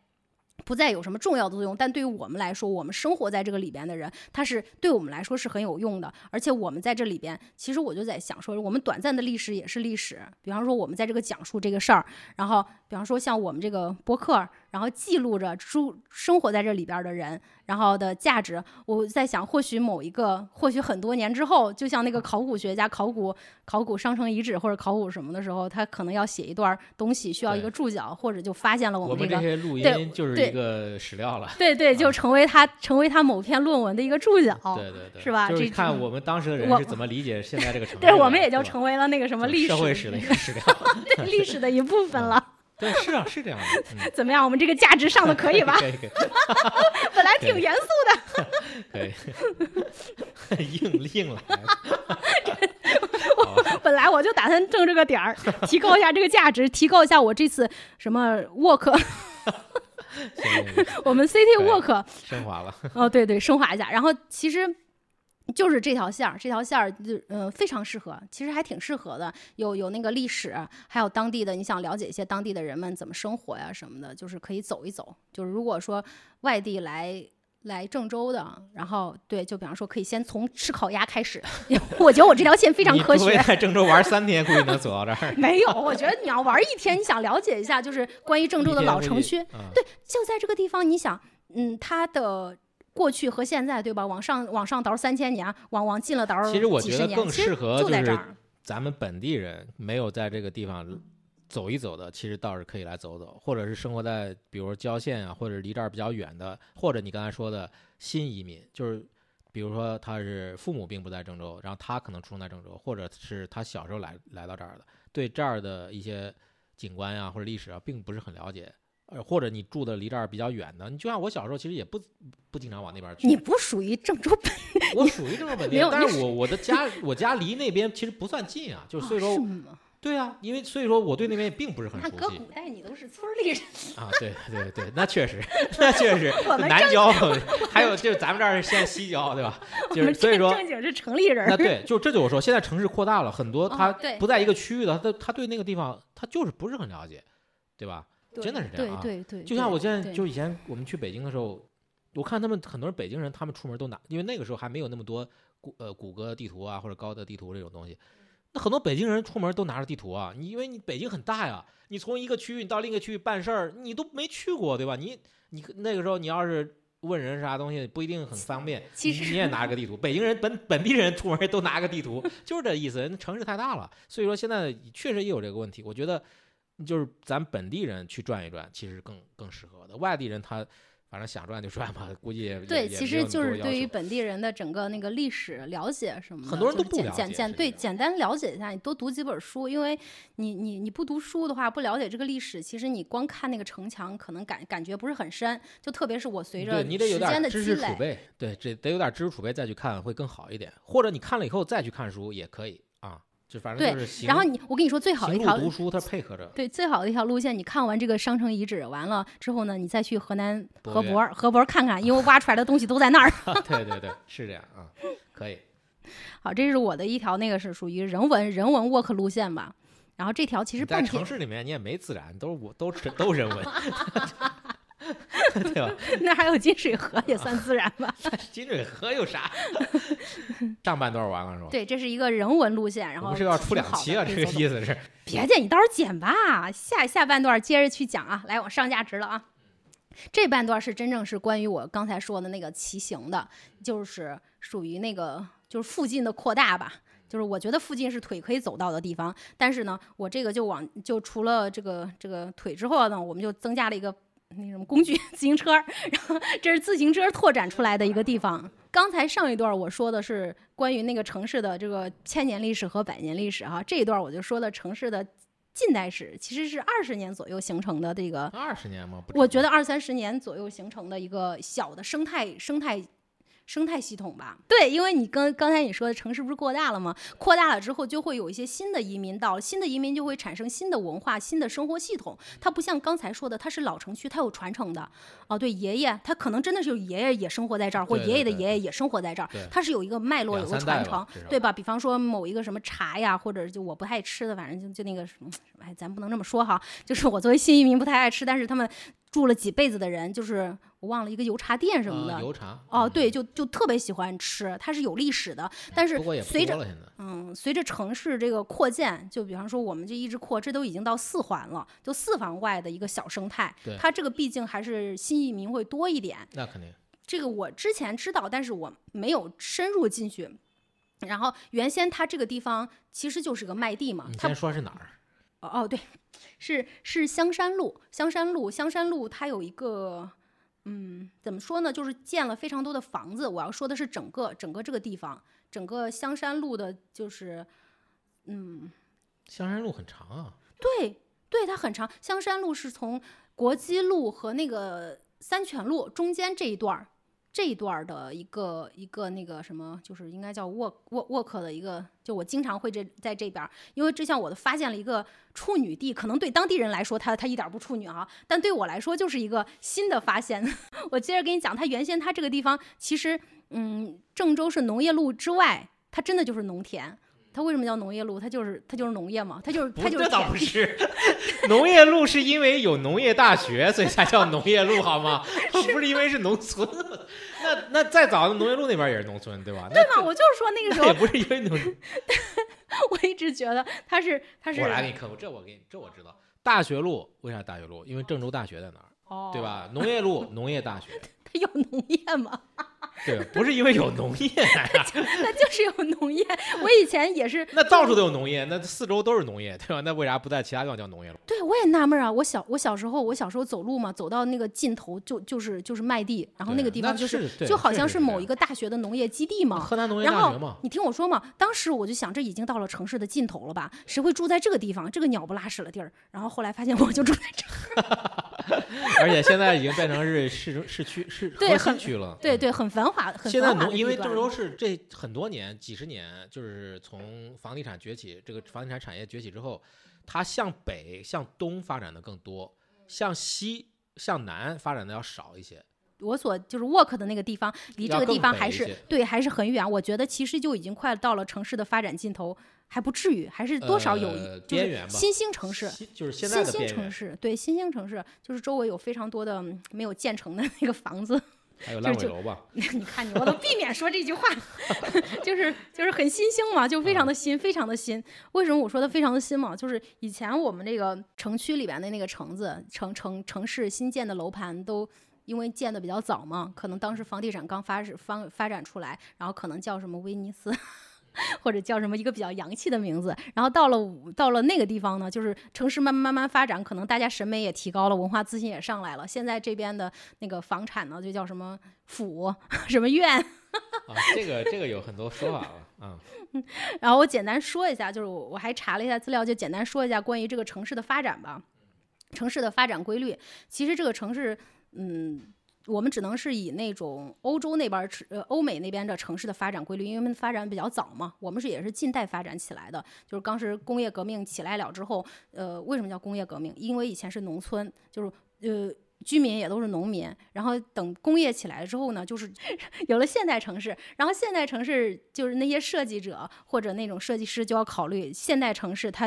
不再有什么重要的作用，但对于我们来说，我们生活在这个里边的人，他是对我们来说是很有用的。而且我们在这里边，其实我就在想说，我们短暂的历史也是历史。比方说，我们在这个讲述这个事儿，然后比方说像我们这个博客，然后记录着住生活在这里边的人，然后的价值。我在想，或许某一个，或许很多年之后，就像那个考古学家考古考古商城遗址或者考古什么的时候，他可能要写一段东西，需要一个注脚，或者就发现了我们这个。这些录对音就是对一个史料了。对对，就啊成为他成为他某篇论文的一个注脚。对对对，是吧就是看我们当时的人是怎么理解现在这个 城市。对，我们也就成为了那个什么历史社会史的一个史料。对历史的一部分了。对，是啊，是这样的。嗯 怎么样？我们这个价值上的可以吧？可以可以本来挺严肃的。可以，硬硬来。我本来我就打算挣这个点儿，提高一下这个价值，提高一下我这次什么 work，我们 CT 对 work，升华了。哦，对对，升华一下。然后其实就是这条线儿，这条线儿就呃非常适合，其实还挺适合的。有有那个历史，还有当地的，你想了解一些当地的人们怎么生活呀什么的，就是可以走一走。就是如果说外地来。来郑州的，然后对，就比方说，可以先从吃烤鸭开始。我觉得我这条线非常科学你。在郑州玩三天，估计能走到这儿。没有，我觉得你要玩一天，你想了解一下，就是关于郑州的老城区，嗯对，就在这个地方，你想，嗯，它的过去和现在，对吧？往上往上倒三千年，往往进了倒其实我觉得更适合就是。咱们本地人没有在这个地方走一走的，其实倒是可以来走走，或者是生活在比如郊县啊，或者离这儿比较远的，或者你刚才说的新移民，就是比如说他是父母并不在郑州，然后他可能出生在郑州，或者是他小时候来来到这儿的，对这儿的一些景观呀、或者历史啊，并不是很了解。呃，或者你住的离这儿比较远的，你就像我小时候，其实也不不经常往那边去。你不属于郑州本我属于郑州本地 但是我我的家我家离那边其实不算近啊，就是所以说？对啊，因为所以说我对那边也并不是很熟悉搁古代你都是村里人，啊。对对对，那确实，那确实南郊，还有就是咱们这儿是现在西郊，对吧？就是所以说，正经是城里人。那对，就这就我说，现在城市扩大了很多，哦他不在一个区域的，他他对那个地方他就是不是很了解，对吧？对真的是这样啊对对对，就像我现在就以前我们去北京的时候，我看他们很多人北京人，他们出门都拿，因为那个时候还没有那么多谷呃谷歌地图啊或者高德地图这种东西。那很多北京人出门都拿着地图啊，你因为你北京很大呀，你从一个区域你到另一个区域办事儿，你都没去过，对吧？你你那个时候你要是问人啥东西不一定很方便，其实你你也拿个地图。北京人本本地人出门都拿个地图，就是这意思。人城市太大了，所以说现在确实也有这个问题。我觉得就是咱本地人去转一转，其实更更适合的。外地人他反正想转就转吧，估计也对，也其实就是对于本地人的整个那个历史了解什么的，很多人都不了简简对简单了解一下，你多读几本书，因为你你你不读书的话，不了解这个历史，其实你光看那个城墙，可能感感觉不是很深。就特别是我随着对你得有时间点知的积累，识储备，对，这得有点知识储备再去看会更好一点。或者你看了以后再去看书也可以啊，就反正对就是行。然后你我跟你说最好的一条路读书，它配合着。对，最好的一条路线，你看完这个商城遗址完了之后呢，你再去河南河博河博看看，因为挖出来的东西都在那儿。对对对，是这样啊，可以。好，这是我的一条那个是属于人文人文 walk 路线吧。然后这条其实你在半城市里面你也没自然，都是我都是都人文 对吧？那还有金水河也算自然吧？金水河有啥？上半段完了是吧？对，这是一个人文路线，然后我们是要出两期啊，这个意思是。别介，你到时候剪吧。下下半段接着去讲啊，来，我上价值了啊。这半段是真正是关于我刚才说的那个骑行的，就是属于那个就是附近的扩大吧。就是我觉得附近是腿可以走到的地方，但是呢，我这个就往就除了这个这个腿之后呢，我们就增加了一个那什么工具自行车，然后这是自行车拓展出来的一个地方。刚才上一段我说的是关于那个城市的这个千年历史和百年历史哈，这一段我就说的城市的近代史，其实是二十年左右形成的这个，二十年吗？我觉得二三十年左右形成的一个小的生态生态。生态系统吧，对，因为你刚刚才你说的城市不是扩大了吗？扩大了之后，就会有一些新的移民到，新的移民就会产生新的文化、新的生活系统。它不像刚才说的，它是老城区，它有传承的。哦，对，爷爷他可能真的是有爷爷也生活在这儿，或爷爷的爷爷也生活在这儿，它是有一个脉络，有个传承，对吧？比方说某一个什么茶呀，或者就我不太吃的，反正就就那个什么，哎，咱不能这么说哈。就是我作为新移民不太爱吃，但是他们住了几辈子的人，就是我忘了一个油茶店什么的。啊油茶哦，嗯对，就就特别喜欢吃，它是有历史的，但是随着。嗯，随着城市这个扩建，就比方说我们这一直扩，这都已经到四环了，就四环外的一个小生态，它这个毕竟还是新移民会多一点。那肯定，这个我之前知道，但是我没有深入进去。然后原先它这个地方其实就是个卖地嘛你，它先说是哪儿？哦哦对，是是香山路，香山路，香山路它有一个。嗯，怎么说呢？就是建了非常多的房子。我要说的是整个整个这个地方，整个香山路的，就是，嗯，香山路很长啊，对对，它很长。香山路是从国基路和那个三泉路中间这一段儿，这一段的一个一个那个什么，就是应该叫沃沃沃克的一个，就我经常会这在这边，因为就像我的发现了一个处女地，可能对当地人来说，他他一点不处女啊，但对我来说就是一个新的发现。我接着跟你讲，他原先他这个地方其实，嗯，郑州是农业路之外，它真的就是农田。它为什么叫农业路？它就是它就是农业嘛，它就是它就是这倒不是，农业路是因为有农业大学，所以才叫农业路，好吗？不是因为是农村。那那再早的农业路那边也是农村，对吧？对对嘛？我就是说那个时候也，不是因为农。我一直觉得它是它是我来给你科普，这我给你，这我知道。大学路为啥大学路？因为郑州大学在哪儿，哦，对？吧？农业路，农业大学，它有农业吗？对，不是因为有农业呀，它就是有农业。我以前也是，那到处都有农业，那四周都是农业，对吧？那为啥不在其他地方叫农业了？对我也纳闷啊。我小我小时候，我小时候走路嘛，走到那个尽头就就是就是麦地，然后那个地方就是对就好像是是某一个大学的农业基地嘛。河南农业大学嘛，你听我说嘛，当时我就想，这已经到了城市的尽头了吧？谁会住在这个地方？这个鸟不拉屎的地儿。然后后来发现我就住在这儿，而且现在已经变成是市市区市核心区了。对对，很繁华，很现在农，因为郑州市这很多年、几十年，就是从房地产崛起，这个房地产产业崛起之后，它向北、向东发展的更多，向西、向南发展的要少一些。我所就是 work 的那个地方，离这个地方还是对，还是很远。我觉得其实就已经快到了城市的发展尽头，还不至于，还是多少有一、呃就是边缘吧新兴城市。就是现在新兴城市，对新兴城市，就是周围有非常多的嗯没有建成的那个房子。还有烂尾楼吧？你看你，我都避免说这句话，就是就是很新兴嘛，就非常的新，非常的新。为什么我说它非常的新嘛？就是以前我们这个城区里边的那个城子、城城城市新建的楼盘都。因为建的比较早嘛，可能当时房地产刚发发发展出来，然后可能叫什么威尼斯，或者叫什么一个比较洋气的名字。然后到了到了那个地方呢，就是城市慢慢慢慢发展，可能大家审美也提高了，文化自信也上来了。现在这边的那个房产呢，就叫什么府、什么院。啊，这个这个有很多说法了嗯。然后我简单说一下，就是我我还查了一下资料，就简单说一下关于这个城市的发展吧。城市的发展规律，其实这个城市，嗯，我们只能是以那种欧洲那边城呃欧美那边的城市的发展规律，因为他们发展比较早嘛，我们是也是近代发展起来的。就是当时工业革命起来了之后，呃，为什么叫工业革命？因为以前是农村，就是呃。居民也都是农民，然后等工业起来了之后呢，就是 有了现代城市，然后现代城市就是那些设计者或者那种设计师就要考虑现代城市它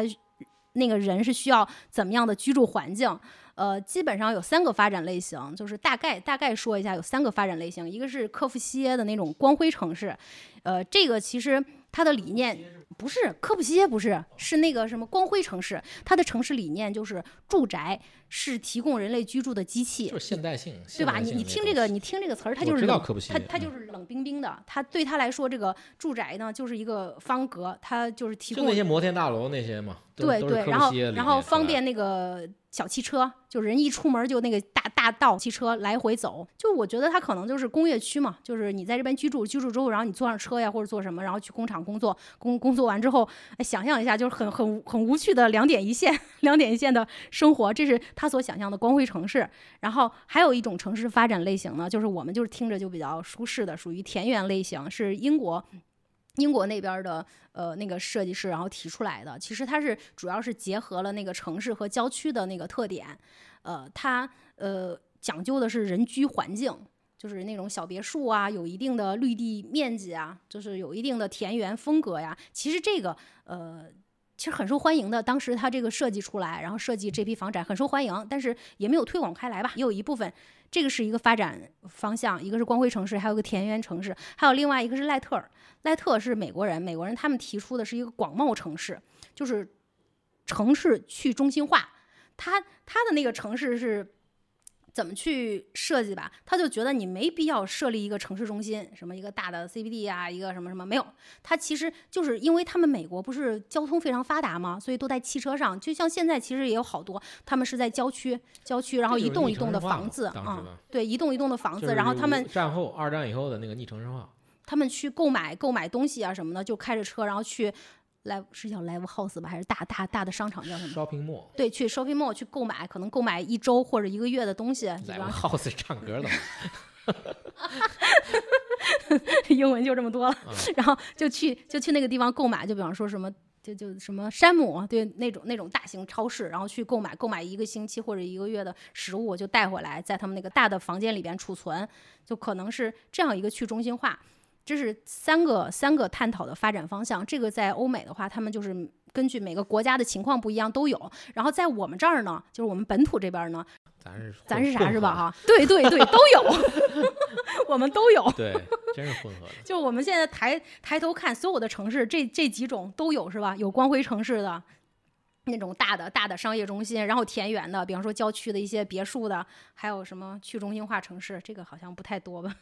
那个人是需要怎么样的居住环境。呃，基本上有三个发展类型，就是大概大概说一下，有三个发展类型，一个是科夫西耶的那种光辉城市，呃，这个其实它的理念不是科普西耶，不是，是那个什么光辉城市，它的城市理念就是住宅是提供人类居住的机器，就是现代性，对吧？你你听这个，你听这个词儿，它就是它它就是冷冰冰的。它对他来说，这个住宅呢，就是一个方格，它就是提供就那些摩天大楼那些嘛，都对对，然后然后方便那个小汽车，就人一出门就那个大大道汽车来回走。就我觉得它可能就是工业区嘛，就是你在这边居住，居住之后，然后你坐上车呀或者做什么，然后去工厂工作，工工作完之后，哎，想象一下，就是很很很无趣的两点一线，两点一线的生活，这是他所想象的光辉城市。然后还有一种城市发展类型呢，就是我们就是听着就比较舒适的，属于田园类型，是英国。英国那边的呃那个设计师，然后提出来的，其实它是主要是结合了那个城市和郊区的那个特点，呃，它呃讲究的是人居环境，就是那种小别墅啊，有一定的绿地面积啊，就是有一定的田园风格呀。其实这个呃。其实很受欢迎的。当时他这个设计出来，然后设计这批房产很受欢迎，但是也没有推广开来吧。也有一部分，这个是一个发展方向，一个是光辉城市，还有个田园城市，还有另外一个是赖特。赖特是美国人，美国人他们提出的是一个广袤城市，就是城市去中心化。他他的那个城市是。怎么去设计吧？他就觉得你没必要设立一个城市中心，什么一个大的 CBD 啊，一个什么什么没有。他其实就是因为他们美国不是交通非常发达嘛？所以都在汽车上。就像现在其实也有好多，他们是在郊区，郊区然后一栋一栋的房子啊，对，一栋一栋的房子，然后他们战后二战以后的那个逆城市化，他们去购买购买东西啊什么的，就开着车然后去。Live 是叫 live house 吧，还是大大大的商场叫什么？shopping mall。对，去 shopping mall 去购买，可能购买一周或者一个月的东西。live house 唱歌的 英文就这么多了。然后就去就去那个地方购买，就比方说什么就就什么山姆，对那种那种大型超市，然后去购买购买一个星期或者一个月的食物，就带回来，在他们那个大的房间里边储存，就可能是这样一个去中心化。这是三个三个探讨的发展方向。这个在欧美的话，他们就是根据每个国家的情况不一样都有。然后在我们这儿呢，就是我们本土这边呢，咱是咱是啥是吧？哈，对对对，都有，我们都有。对，真是混合的。就我们现在抬抬头看所有的城市，这这几种都有是吧？有光辉城市的那种大的大的商业中心，然后田园的，比方说郊区的一些别墅的，还有什么去中心化城市，这个好像不太多吧。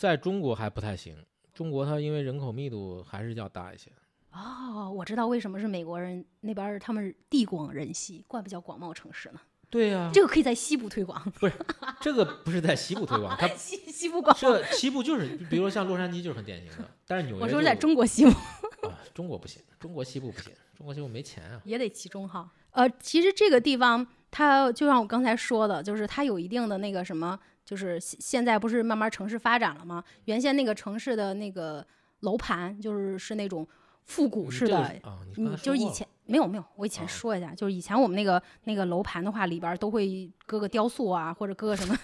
在中国还不太行，中国它因为人口密度还是要大一些。哦，我知道为什么是美国人那边他们地广人稀，怪不叫广袤城市呢？对呀，这个可以在西部推广。不是，这个不是在西部推广，它 西西部广。这西部就是，比如说像洛杉矶就是很典型的，但是纽约。我说在中国西部。啊，中国不行，中国西部不行，中国西部没钱啊。也得集中哈。呃，其实这个地方它就像我刚才说的，就是它有一定的那个什么。就是现在不是慢慢城市发展了吗？原先那个城市的那个楼盘就是是那种复古式的，你就是以前没有没有，我以前说一下，就是以前我们那个那个楼盘的话，里边都会搁个雕塑啊，或者搁个什么。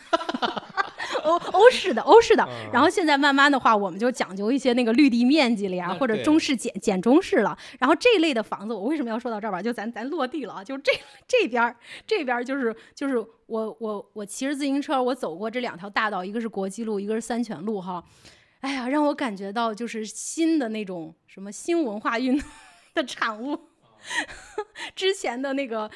欧欧式的，欧式的，然后现在慢慢的话，我们就讲究一些那个绿地面积了呀，或者中式简简中式了。然后这一类的房子，我为什么要说到这儿吧？就咱咱落地了啊，就这这边儿这边儿就是就是我我我骑着自行车，我走过这两条大道，一个是国际路，一个是三泉路哈。哎呀，让我感觉到就是新的那种什么新文化运动的产物，之前的那个。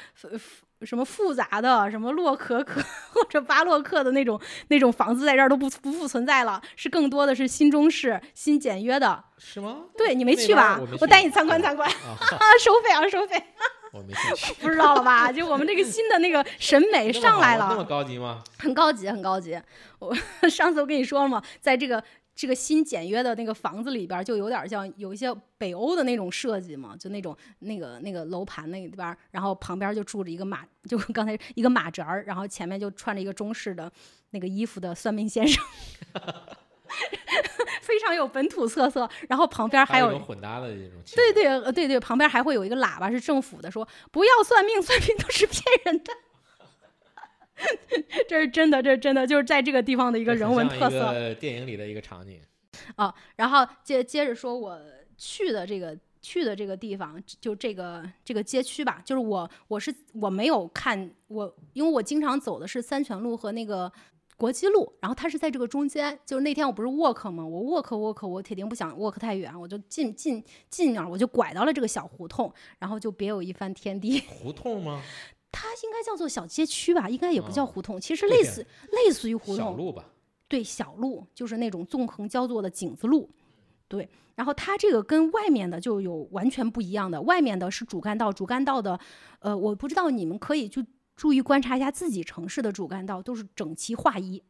什么复杂的，什么洛可可或者巴洛克的那种那种房子，在这儿都不不复存在了，是更多的是新中式、新简约的，是吗？对你没去吧？我带你参观参观，收费啊，收费。我没去，不知道了吧？就我们这个新的那个审美上来了，那么高级吗？很高级，很高级。我 上次我跟你说了吗？在这个。这个新简约的那个房子里边，就有点像有一些北欧的那种设计嘛，就那种那个那个楼盘那边，然后旁边就住着一个马，就刚才一个马扎儿，然后前面就穿着一个中式的那个衣服的算命先生，非常有本土特色。然后旁边还有混搭的这种，对对对对，旁边还会有一个喇叭是政府的，说不要算命，算命都是骗人的。这是真的，这是真的，就是在这个地方的一个人文特色。电影里的一个场景。哦，然后接接着说，我去的这个去的这个地方，就这个这个街区吧，就是我我是我没有看我，因为我经常走的是三泉路和那个国际路，然后它是在这个中间。就是那天我不是 walk 吗？我 walk walk，我铁定不想 walk 太远，我就近近近点儿，我就拐到了这个小胡同，然后就别有一番天地。胡同吗？它应该叫做小街区吧，应该也不叫胡同，其实类似类似于胡同。小路吧。对，小路就是那种纵横交错的井字路。对，然后它这个跟外面的就有完全不一样的，外面的是主干道，主干道的，呃，我不知道你们可以就注意观察一下自己城市的主干道，都是整齐划一，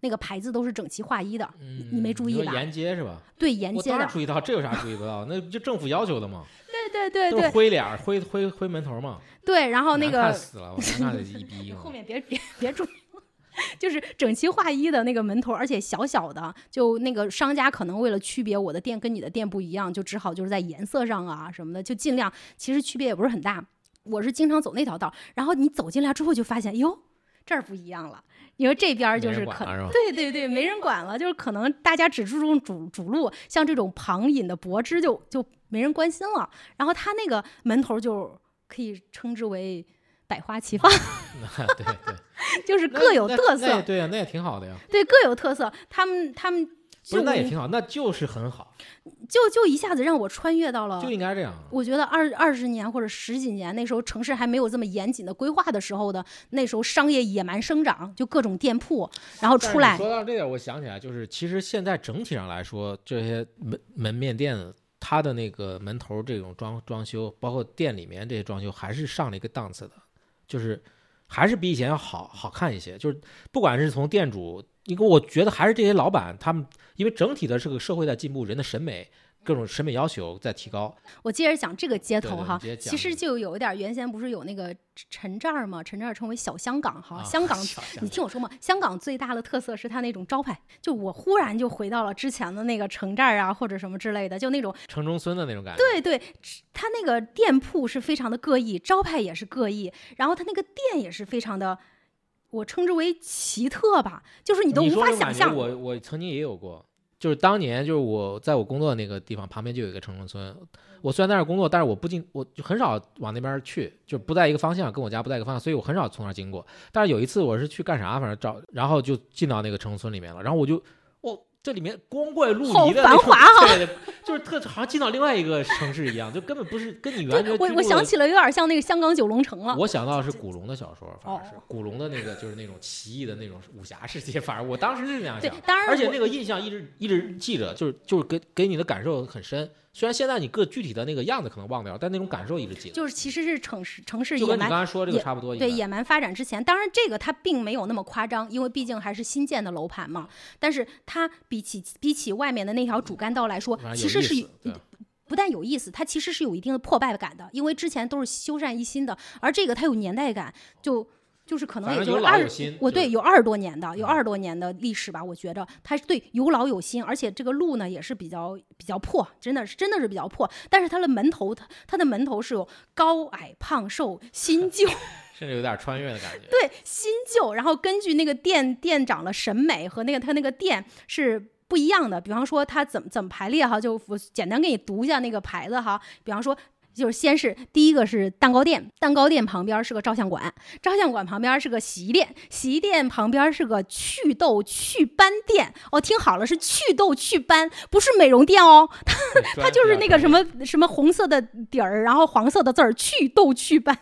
那个牌子都是整齐划一的。嗯。你没注意吧？沿街是吧？对，沿街的。注意到，这有啥注意不到？那就政府要求的嘛。对对对对，灰脸灰灰灰门头嘛。对，然后那个看死了，我看一逼。后面别别别注意，就是整齐划一的那个门头，而且小小的，就那个商家可能为了区别我的店跟你的店不一样，就只好就是在颜色上啊什么的，就尽量，其实区别也不是很大。我是经常走那条道，然后你走进来之后就发现，哟，这儿不一样了。因为这边就是可对对对，没人管了，就是可能大家只注重主主路，像这种旁引的柏枝就就。没人关心了。然后他那个门头就可以称之为百花齐放，对对，就是各有特色，对呀，那也挺好的呀。对各有特色。他们他们不就是那也挺好，那就是很好，就就一下子让我穿越到了就应该这样。我觉得二二十年或者十几年，那时候城市还没有这么严谨的规划的时候的，那时候商业野蛮生长，就各种店铺，然后出来，说到这点，我想起来，就是其实现在整体上来说，这些门门面店，他的那个门头这种装装修，包括店里面这些装修，还是上了一个档次的，就是还是比以前要好好看一些。就是不管是从店主，因为我觉得还是这些老板他们，因为整体的这个社会在进步，人的审美各种审美要求在提高。我接着讲这个街头哈其实就有一点原先不是有那个陈寨儿吗？陈寨儿称为小香港哈，啊香港香你听我说嘛，香港最大的特色是它那种招牌，就我忽然就回到了之前的那个城寨儿啊，或者什么之类的，就那种城中村的那种感觉。对对，它那个店铺是非常的各异，招牌也是各异，然后它那个店也是非常的，我称之为奇特吧，就是你都无法想象。我我曾经也有过，就是当年就是我在我工作的那个地方旁边就有一个城中村，我虽然在那儿工作，但是我不进，我就很少往那边去，就不在一个方向，跟我家不在一个方向，所以我很少从那儿经过。但是有一次我是去干啥，反正找，然后就进到那个城中村里面了，然后我就，我，这里面光怪陆离繁华哈对 对，就是特好像进到另外一个城市一样，就根本不是跟你原来我我想起了有点像那个香港九龙城了。我想到的是古龙的小说，反而是哦古龙的那个就是那种奇异的那种武侠世界，反正我当时是那样想，。对当然而且那个印象一直一直记着，就是就是给给你的感受很深。虽然现在你各具体的那个样子可能忘掉，但那种感受一直记得。就是其实是城市城市就跟你野蛮刚才说这个野差不多。对野蛮发展之前，当然这个它并没有那么夸张，因为毕竟还是新建的楼盘嘛。但是它比起比起外面的那条主干道来说其实是不但有意思，它其实是有一定的破败感的，因为之前都是修缮一新的，而这个它有年代感，就就是可能也就是二我对有二十多年的，有嗯二十多年的历史吧，我觉着它是对有老有新，而且这个路呢也是比较比较破，真的是真的是比较破，但是它的门头它它的门头是有高矮胖瘦新旧。甚至有点穿越的感觉。对新旧，然后根据那个店店长的审美和那个他那个店是不一样的。比方说他怎么怎么排列哈，就我简单给你读一下那个牌子哈。比方说。就是先是第一个是蛋糕店，蛋糕店旁边是个照相馆，照相馆旁边是个洗衣店，洗衣店旁边是个祛痘祛斑店。哦，听好了，是祛痘祛斑，不是美容店哦。它它就是那个什么什么红色的底儿，然后黄色的字儿，祛痘祛斑，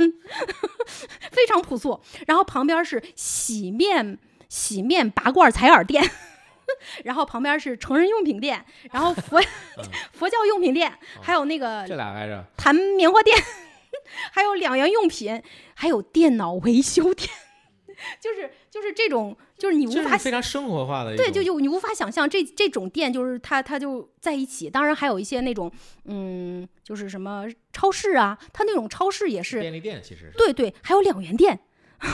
非常朴素。然后旁边是洗面洗面拔罐采耳店，然后旁边是成人用品店，然后佛 佛教用品店，还有那个这俩来着，弹棉花店，还有两元用品，还有电脑维修店，就是就是这种，就是你无法非常生活化的对，就就你无法想象这这种店就是它它就在一起。当然还有一些那种嗯，就是什么超市啊，它那种超市也是，便利店，其实是。对对，还有两元店，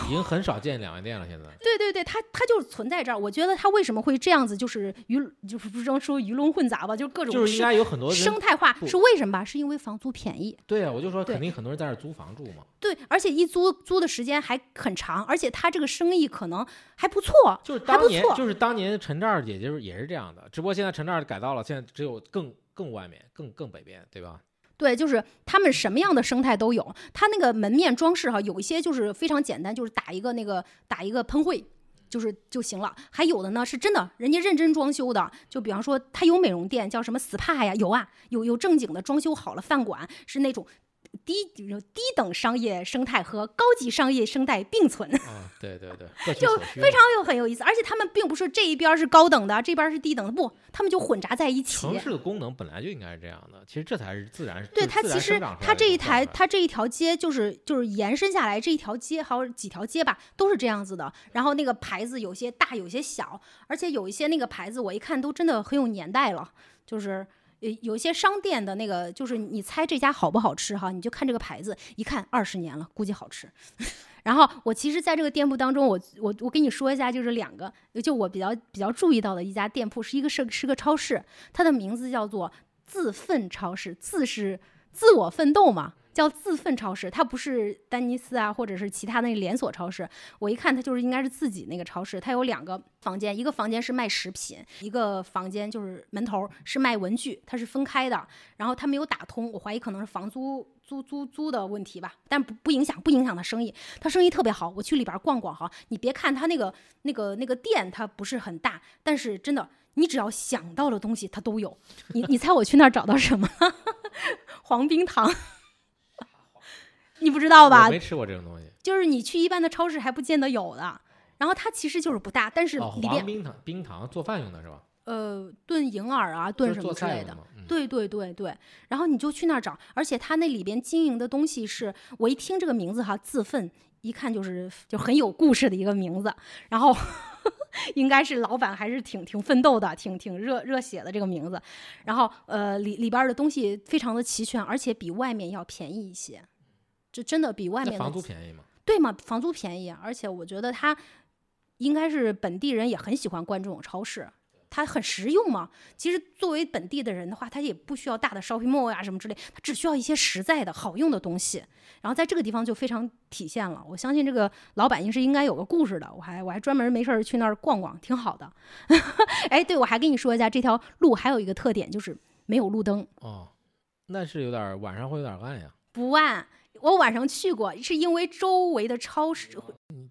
已经很少见两元店了。现在对对对，它它就是存在这儿。我觉得它为什么会这样子，就是鱼就是不能说鱼龙混杂吧，就是各种就是应该有很多生态化是为什么吧？是因为房租便宜。对啊，我就说肯定很多人在这儿租房住嘛。对，而且一租租的时间还很长，而且它这个生意可能还不错，就是当年就是当年陈寨儿也就是也是这样的，只不过现在陈寨儿改造了，现在只有更更外面、更更北边，对吧？对，就是他们什么样的生态都有。他那个门面装饰哈，有一些就是非常简单，就是打一个那个打一个喷绘。就是就行了，还有的呢是真的，人家认真装修的。就比方说，他有美容店，叫什么 SPA 呀，有啊，有有正经的装修好了饭馆，是那种低低等商业生态和高级商业生态并存。啊，对 对对，就非常有很有意思，而且他们并不是这一边儿是高等的，这边儿是低等的，不，他们就混杂在一起。城市的功能本来就应该是这样的，其实这才是自然。对它其实它这一台它这一条街就是就是延伸下来这一条街还有几条街吧，都是这样子的。然后那个牌子有些大有些小，而且有一些那个牌子我一看都真的很有年代了，就是。呃，有些商店的那个，就是你猜这家好不好吃哈，你就看这个牌子，一看二十年了，估计好吃。然后我其实在这个店铺当中，我我我跟你说一下，就是两个，就我比较比较注意到的一家店铺，是一个是是个超市，它的名字叫做自奋超市，自是自我奋斗嘛，叫自奋超市，它不是丹尼斯啊，或者是其他那个连锁超市。我一看，它就是应该是自己那个超市。它有两个房间，一个房间是卖食品，一个房间就是门头是卖文具，它是分开的。然后它没有打通，我怀疑可能是房租租租租的问题吧，但不不影响，不影响它生意。它生意特别好，我去里边逛逛哈。你别看它那个那个那个店，它不是很大，但是真的。你只要想到的东西，它都有。你你猜我去那儿找到什么？黄冰糖，你不知道吧？没吃过这种东西。就是你去一般的超市还不见得有的。然后它其实就是不大，但是里边冰糖冰糖做饭用的是吧？呃，炖银耳啊，炖什么之类的。对对对对。然后你就去那儿找，而且它那里边经营的东西是，我一听这个名字哈，自奋，一看就是就很有故事的一个名字。然后。应该是老板还是挺挺奋斗的，挺挺热热血的这个名字，然后呃里里边的东西非常的齐全，而且比外面要便宜一些，这真的比外面房租便宜吗？对嘛？房租便宜，而且我觉得他应该是本地人也很喜欢逛这种超市。它很实用嘛？其实作为本地的人的话，他也不需要大的 shopping mall 呀什么之类，他只需要一些实在的好用的东西。然后在这个地方就非常体现了。我相信这个老板应是应该有个故事的。我还我还专门没事儿去那儿逛逛，挺好的。哎，对，我还跟你说一下，这条路还有一个特点就是没有路灯。哦，那是有点晚上会有点暗呀。不暗，我晚上去过，是因为周围的超市就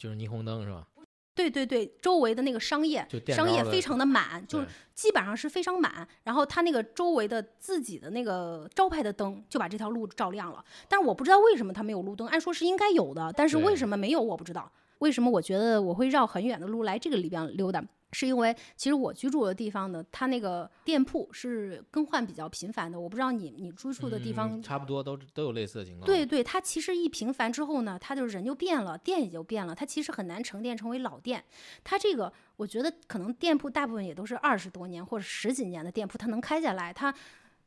是霓虹灯是吧？对对对，周围的那个商业商业非常的满，就是基本上是非常满。然后它那个周围的自己的那个招牌的灯就把这条路照亮了。但是我不知道为什么它没有路灯，按说是应该有的，但是为什么没有我不知道。为什么我觉得我会绕很远的路来这个里边溜达？是因为其实我居住的地方呢，它那个店铺是更换比较频繁的。我不知道你你居住的地方差不多都都有类似的情况。对对，它其实一频繁之后呢，它就人就变了，店也就变了。它其实很难沉淀成为老店。它这个我觉得可能店铺大部分也都是二十多年或者十几年的店铺，它能开下来，它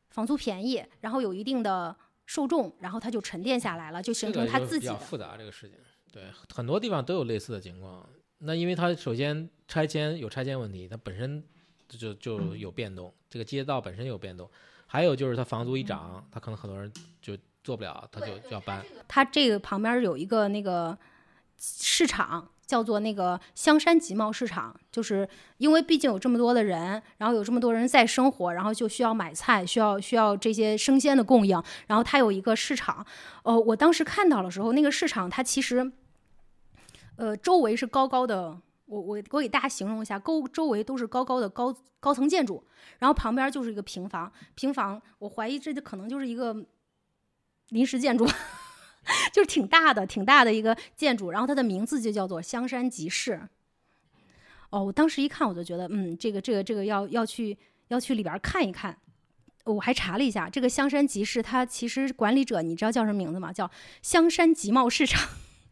房租便宜，然后有一定的受众，然后它就沉淀下来了，就形成它自己的。复杂这个事情，对很多地方都有类似的情况。那因为它首先拆迁有拆迁问题，它本身就就有变动，这个街道本身有变动，还有就是它房租一涨，它可能很多人就做不了，他就要搬。它这个旁边有一个那个市场，叫做那个香山集贸市场，就是因为毕竟有这么多的人，然后有这么多人在生活，然后就需要买菜，需要需要这些生鲜的供应，然后它有一个市场。呃，我当时看到的时候，那个市场它其实。呃，周围是高高的，我我我给大家形容一下，沟周围都是高高的高高层建筑，然后旁边就是一个平房，平房我怀疑这就可能就是一个临时建筑，就是挺大的挺大的一个建筑，然后它的名字就叫做香山集市。哦，我当时一看我就觉得，嗯，这个这个这个要要去要去里边看一看，我还查了一下，这个香山集市它其实管理者你知道叫什么名字吗？叫香山集贸市场。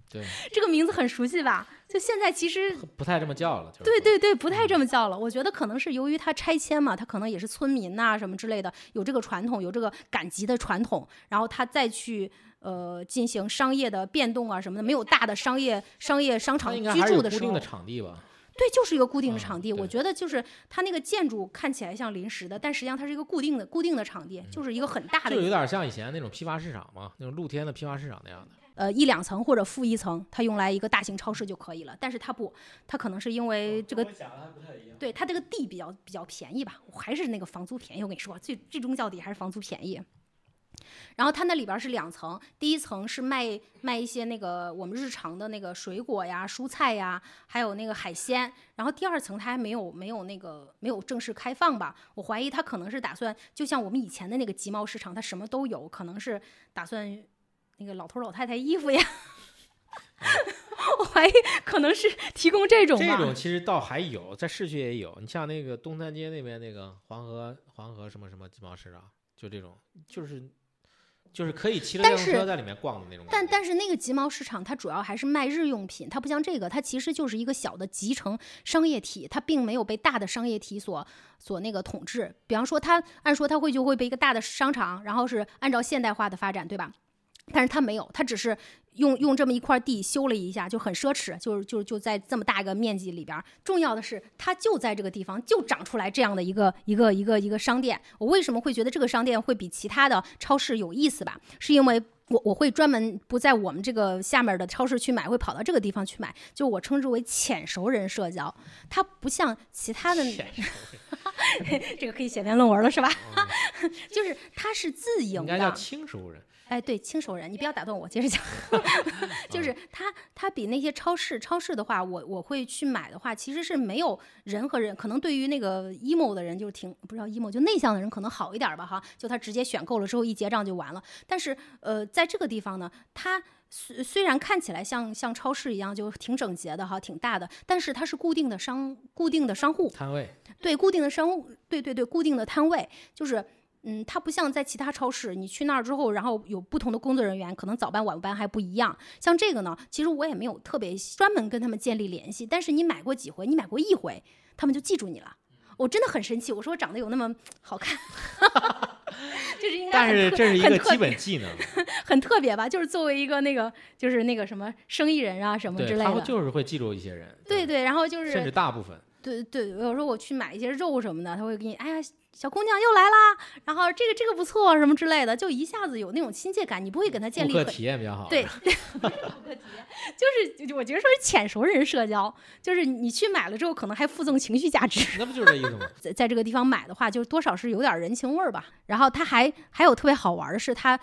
对，这个名字很熟悉吧？就现在其实不太这么叫了。对对对，不太这么叫了。我觉得可能是由于它拆迁嘛，它可能也是村民呐什么之类的，有这个传统，有这个赶集的传统，然后他再去呃进行商业的变动啊什么的，没有大的商业商业商场居住的时候。固定的场地吧。对，就是一个固定的场地。我觉得就是它那个建筑看起来像临时的，但实际上它是一个固定的固定的场地，就是一个很大的。就有点像以前那种批发市场嘛，那种露天的批发市场那样的。呃，一两层或者负一层，它用来一个大型超市就可以了。但是它不，它可能是因为这个，对它这个地比较比较便宜吧，还是那个房租便宜。我跟你说，最最终到底还是房租便宜。然后它那里边是两层，第一层是卖卖一些那个我们日常的那个水果呀、蔬菜呀，还有那个海鲜。然后第二层它还没有没有那个没有正式开放吧？我怀疑它可能是打算，就像我们以前的那个集贸市场，它什么都有，可能是打算。那个老头老太太衣服呀，我怀疑可能是提供这种。这种其实倒还有，在市区也有。你像那个东三街那边那个黄河黄河什么什么集贸市场，就这种，就是就是可以骑着电动车在里面逛的那种。但但是那个集贸市场它主要还是卖日用品，它不像这个，它其实就是一个小的集成商业体，它并没有被大的商业体所所那个统治。比方说，它按说它会就会被一个大的商场，然后是按照现代化的发展，对吧？但是他没有，他只是用用这么一块地修了一下，就很奢侈，就是就就在这么大一个面积里边。重要的是，它就在这个地方就长出来这样的一个一个一个一个商店。我为什么会觉得这个商店会比其他的超市有意思吧？是因为我我会专门不在我们这个下面的超市去买，会跑到这个地方去买，就我称之为浅熟人社交。它不像其他的，这个可以写篇论文了是吧？嗯 就是它是自营应该叫的，轻熟人。哎，对，轻熟人，你不要打断我，接着讲。就是它，它比那些超市，超市的话，我我会去买的话，其实是没有人和人，可能对于那个 emo 的人，就是挺不知道 emo 就内向的人可能好一点吧，哈，就他直接选购了之后一结账就完了。但是呃，在这个地方呢，它虽虽然看起来像像超市一样，就挺整洁的哈，挺大的，但是它是固定的商固定的商户，摊位，对，固定的商务，对对对，固定的摊位，就是，嗯，它不像在其他超市，你去那儿之后，然后有不同的工作人员，可能早班晚班还不一样。像这个呢，其实我也没有特别专门跟他们建立联系，但是你买过几回，你买过一回，他们就记住你了。我真的很生气，我说我长得有那么好看，就是应该但是这是一个基本技能，很特别吧？就是作为一个那个就是那个什么生意人啊什么之类的，就是会记住一些人，对对，然后就是甚至大部分。对对，有时候我去买一些肉什么的，他会给你，哎呀，小姑娘又来啦，然后这个这个不错什么之类的，就一下子有那种亲切感，你不会跟他建顾客体验比较好。对，顾客体验就是我觉得说是浅熟人社交，就是你去买了之后，可能还附赠情绪价值。那不就是这意思吗？在在这个地方买的话，就多少是有点人情味儿吧。然后他还还有特别好玩的是它。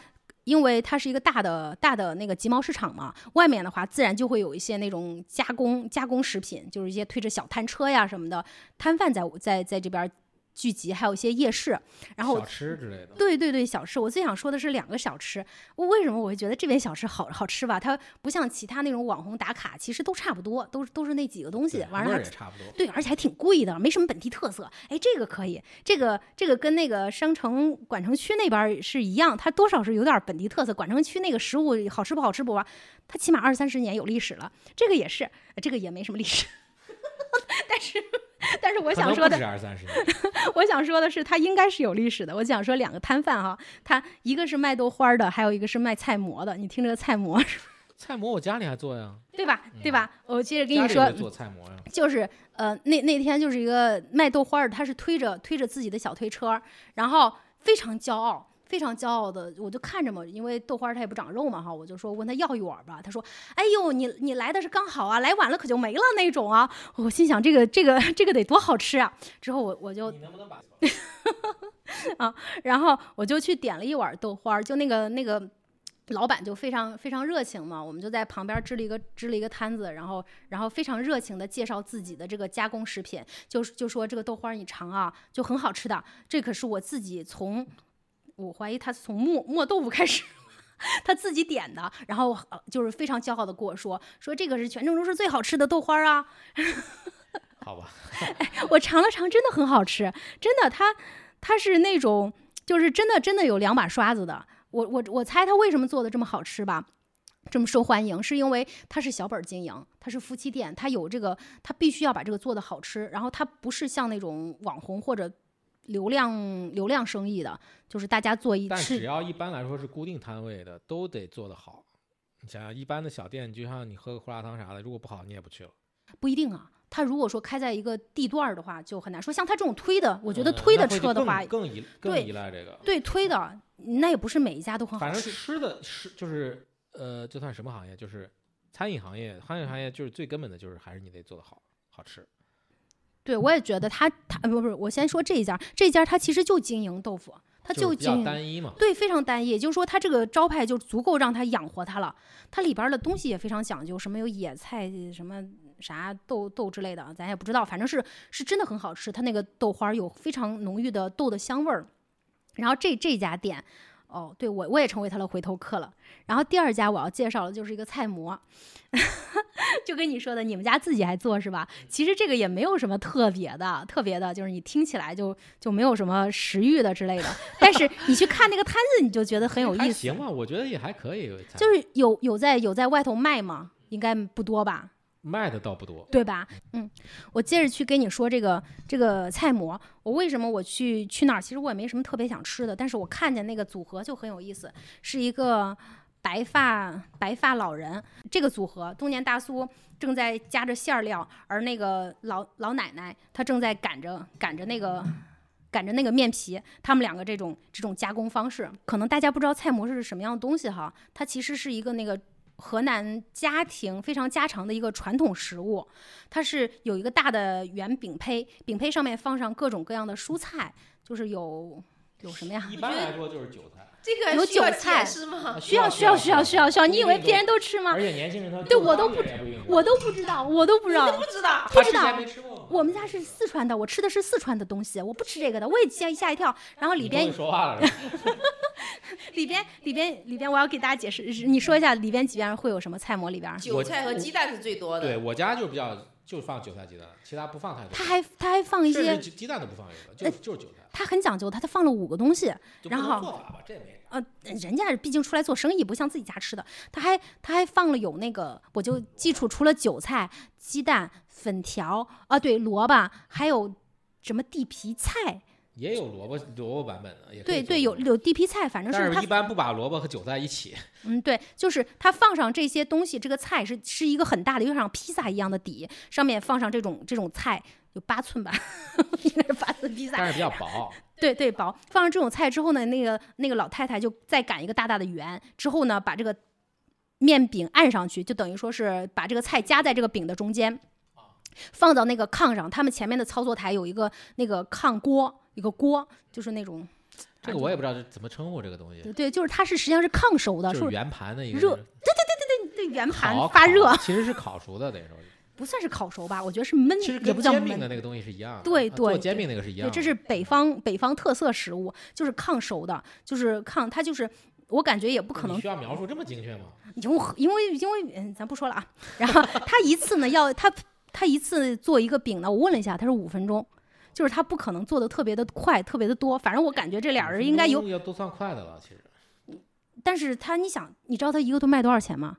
因为它是一个大的大的那个集贸市场嘛，外面的话自然就会有一些那种加工加工食品，就是一些推着小摊车呀什么的摊贩在在在这边聚集，还有一些夜市。然后小吃之类的。对对对，小吃，我最想说的是两个小吃。为什么我会觉得这边小吃好好吃吧？它不像其他那种网红打卡，其实都差不多，都是都是那几个东西对，完了差不多。对，而且还挺贵的，没什么本地特色。哎，这个可以，这个这个跟那个商城管城区那边儿是一样，它多少是有点本地特色。管城区那个食物好吃不好吃不吧，它起码二三十年有历史了。这个也是，呃这个也没什么历史。但是，但是我想说的能不止，二三十年。我想说的是，它应该是有历史的。我想说两个摊贩哈，他一个是卖豆花儿的，还有一个是卖菜馍的。你听这个菜馍，菜馍我家里还做呀，对吧？对吧？我接着跟你说，做菜馍呀。就是呃，那那天就是一个卖豆花儿的，他是推着推着自己的小推车，然后非常骄傲。非常骄傲的，我就看着嘛，因为豆花儿它也不长肉嘛哈，我就说问他要一碗吧，他说：“哎呦，你你来的是刚好啊，来晚了可就没了那种啊。”我心想这个这个这个得多好吃啊！之后我我就你能不能把 然后我就去点了一碗豆花儿，就那个那个老板就非常非常热情嘛，我们就在旁边支了一个支了一个摊子，然后然后非常热情的介绍自己的这个加工食品，就就说这个豆花儿你尝啊，就很好吃的，这可是我自己从我怀疑他是从磨磨豆腐开始。他自己点的，然后呃就是非常骄傲的跟我说，说这个是全郑州市最好吃的豆花儿啊，好吧？我尝了尝，真的很好吃，真的，它它是那种就是真的真的有两把刷子的。我我我猜他为什么做的这么好吃吧，这么受欢迎，是因为他是小本儿经营，他是夫妻店，他有这个，他必须要把这个做的好吃，然后他不是像那种网红或者流量流量生意的，就是大家做一但只，要一般来说是固定摊位的，都得做得好。你想想，一般的小店，就像你喝个胡辣汤啥的，如果不好，你也不去了。不一定啊。他如果说开在一个地段儿的话，就很难说。像他这种推的，我觉得嗯推的车的话，更依更依赖这个。对推的那也不是每一家都很好反正吃。吃的是就是呃，这算什么行业？就是餐饮行业。餐饮行业就是最根本的就是还是你得做得好，好吃。对，我也觉得他他呃不不是，我先说这一家，这一家他其实就经营豆腐，他就经营。单一嘛。对，非常单一，也就是说，他这个招牌就足够让他养活他了。他里边儿的东西也非常讲究，什么有野菜，什么啥豆豆之类的，咱也不知道，反正是是真的很好吃。他那个豆花儿有非常浓郁的豆的香味儿。然后这这家店，哦，对我我也成为他的回头客了。然后第二家我要介绍的就是一个菜馍，就跟你说的，你们家自己还做是吧？其实这个也没有什么特别的，特别的，就是你听起来就就没有什么食欲的之类的。但是你去看那个摊子，你就觉得很有 意思。行吧，我觉得也还可以。就是有有在有在外头卖吗？应该不多吧，卖的倒不多。对吧？嗯，我接着去跟你说这个这个菜馍，我为什么我去去那儿？其实我也没什么特别想吃的，但是我看见那个组合就很有意思，是一个白发白发老人，这个组合中年大叔正在夹着馅儿料，而那个老老奶奶她正在擀着擀着那个。擀着那个面皮，他们两个这种这种加工方式，可能大家不知道菜馍是什么样的东西哈，它其实是一个那个河南家庭非常家常的一个传统食物，它是有一个大的圆饼胚，饼胚上面放上各种各样的蔬菜，就是有有什么呀？一般来说就是韭菜，这个有韭菜是吗？需要需要需要需要需要，你以为别人都吃吗而？且年轻人他对我都不知，我都不知道，我都不知道。不知道，不知道。我们家是四川的，我吃的是四川的东西，我不吃这个的，我也吓吓一跳。然后里边说话了 里边里边里边，我要给大家解释，你说一下里边几边会有什么菜馍里边？韭菜和鸡蛋是最多的。对我家就比较就放韭菜鸡蛋，其他不放太多。他还他还放一甚些，至鸡蛋都不放有的，就就是韭菜。他很讲究，他他放了五个东西。然后同做法吧，这没。呃，人家毕竟出来做生意，不像自己家吃的。他还他还放了有那个，我就记住，除了韭菜、鸡蛋、粉条啊，对，萝卜，还有什么地皮菜，也有萝卜萝卜版本的，也对对，有有地皮菜，反正是它但是一般不把萝卜和韭菜一起。嗯，对，就是它放上这些东西，这个菜是是一个很大的，有点像披萨一样的底，上面放上这种这种菜，有八寸吧，应该是八寸披萨但，是比较薄，对对，薄。放上这种菜之后呢，那个那个老太太就再擀一个大大的圆，之后呢，把这个面饼按上去，就等于说是把这个菜夹在这个饼的中间，放到那个炕上。他们前面的操作台有一个那个炕锅，一个锅，就是那种，这个我也不知道是怎么称呼这个东西，对对，就是它是实际上是抗熟的，就是是圆盘的一个热对对对圆盘发热，其实是烤熟的，等于说，不算是烤熟吧？我觉得是焖，其实也不叫焖煎饼的。那个东西是一样的。对对做对对煎饼那个是一样对，的。这是北方北方特色食物，就是抗熟的，就是抗，它就是我感觉也不可能需要描述这么精确吗？因为因为因为嗯，咱不说了啊。然后他一次呢要他他一次做一个饼呢，我问了一下，他说五分钟，就是他不可能做的特别的快，特别的多。反正我感觉这俩人应该有，要都算快的了，其实。但是他你想，你知道他一个都卖多少钱吗？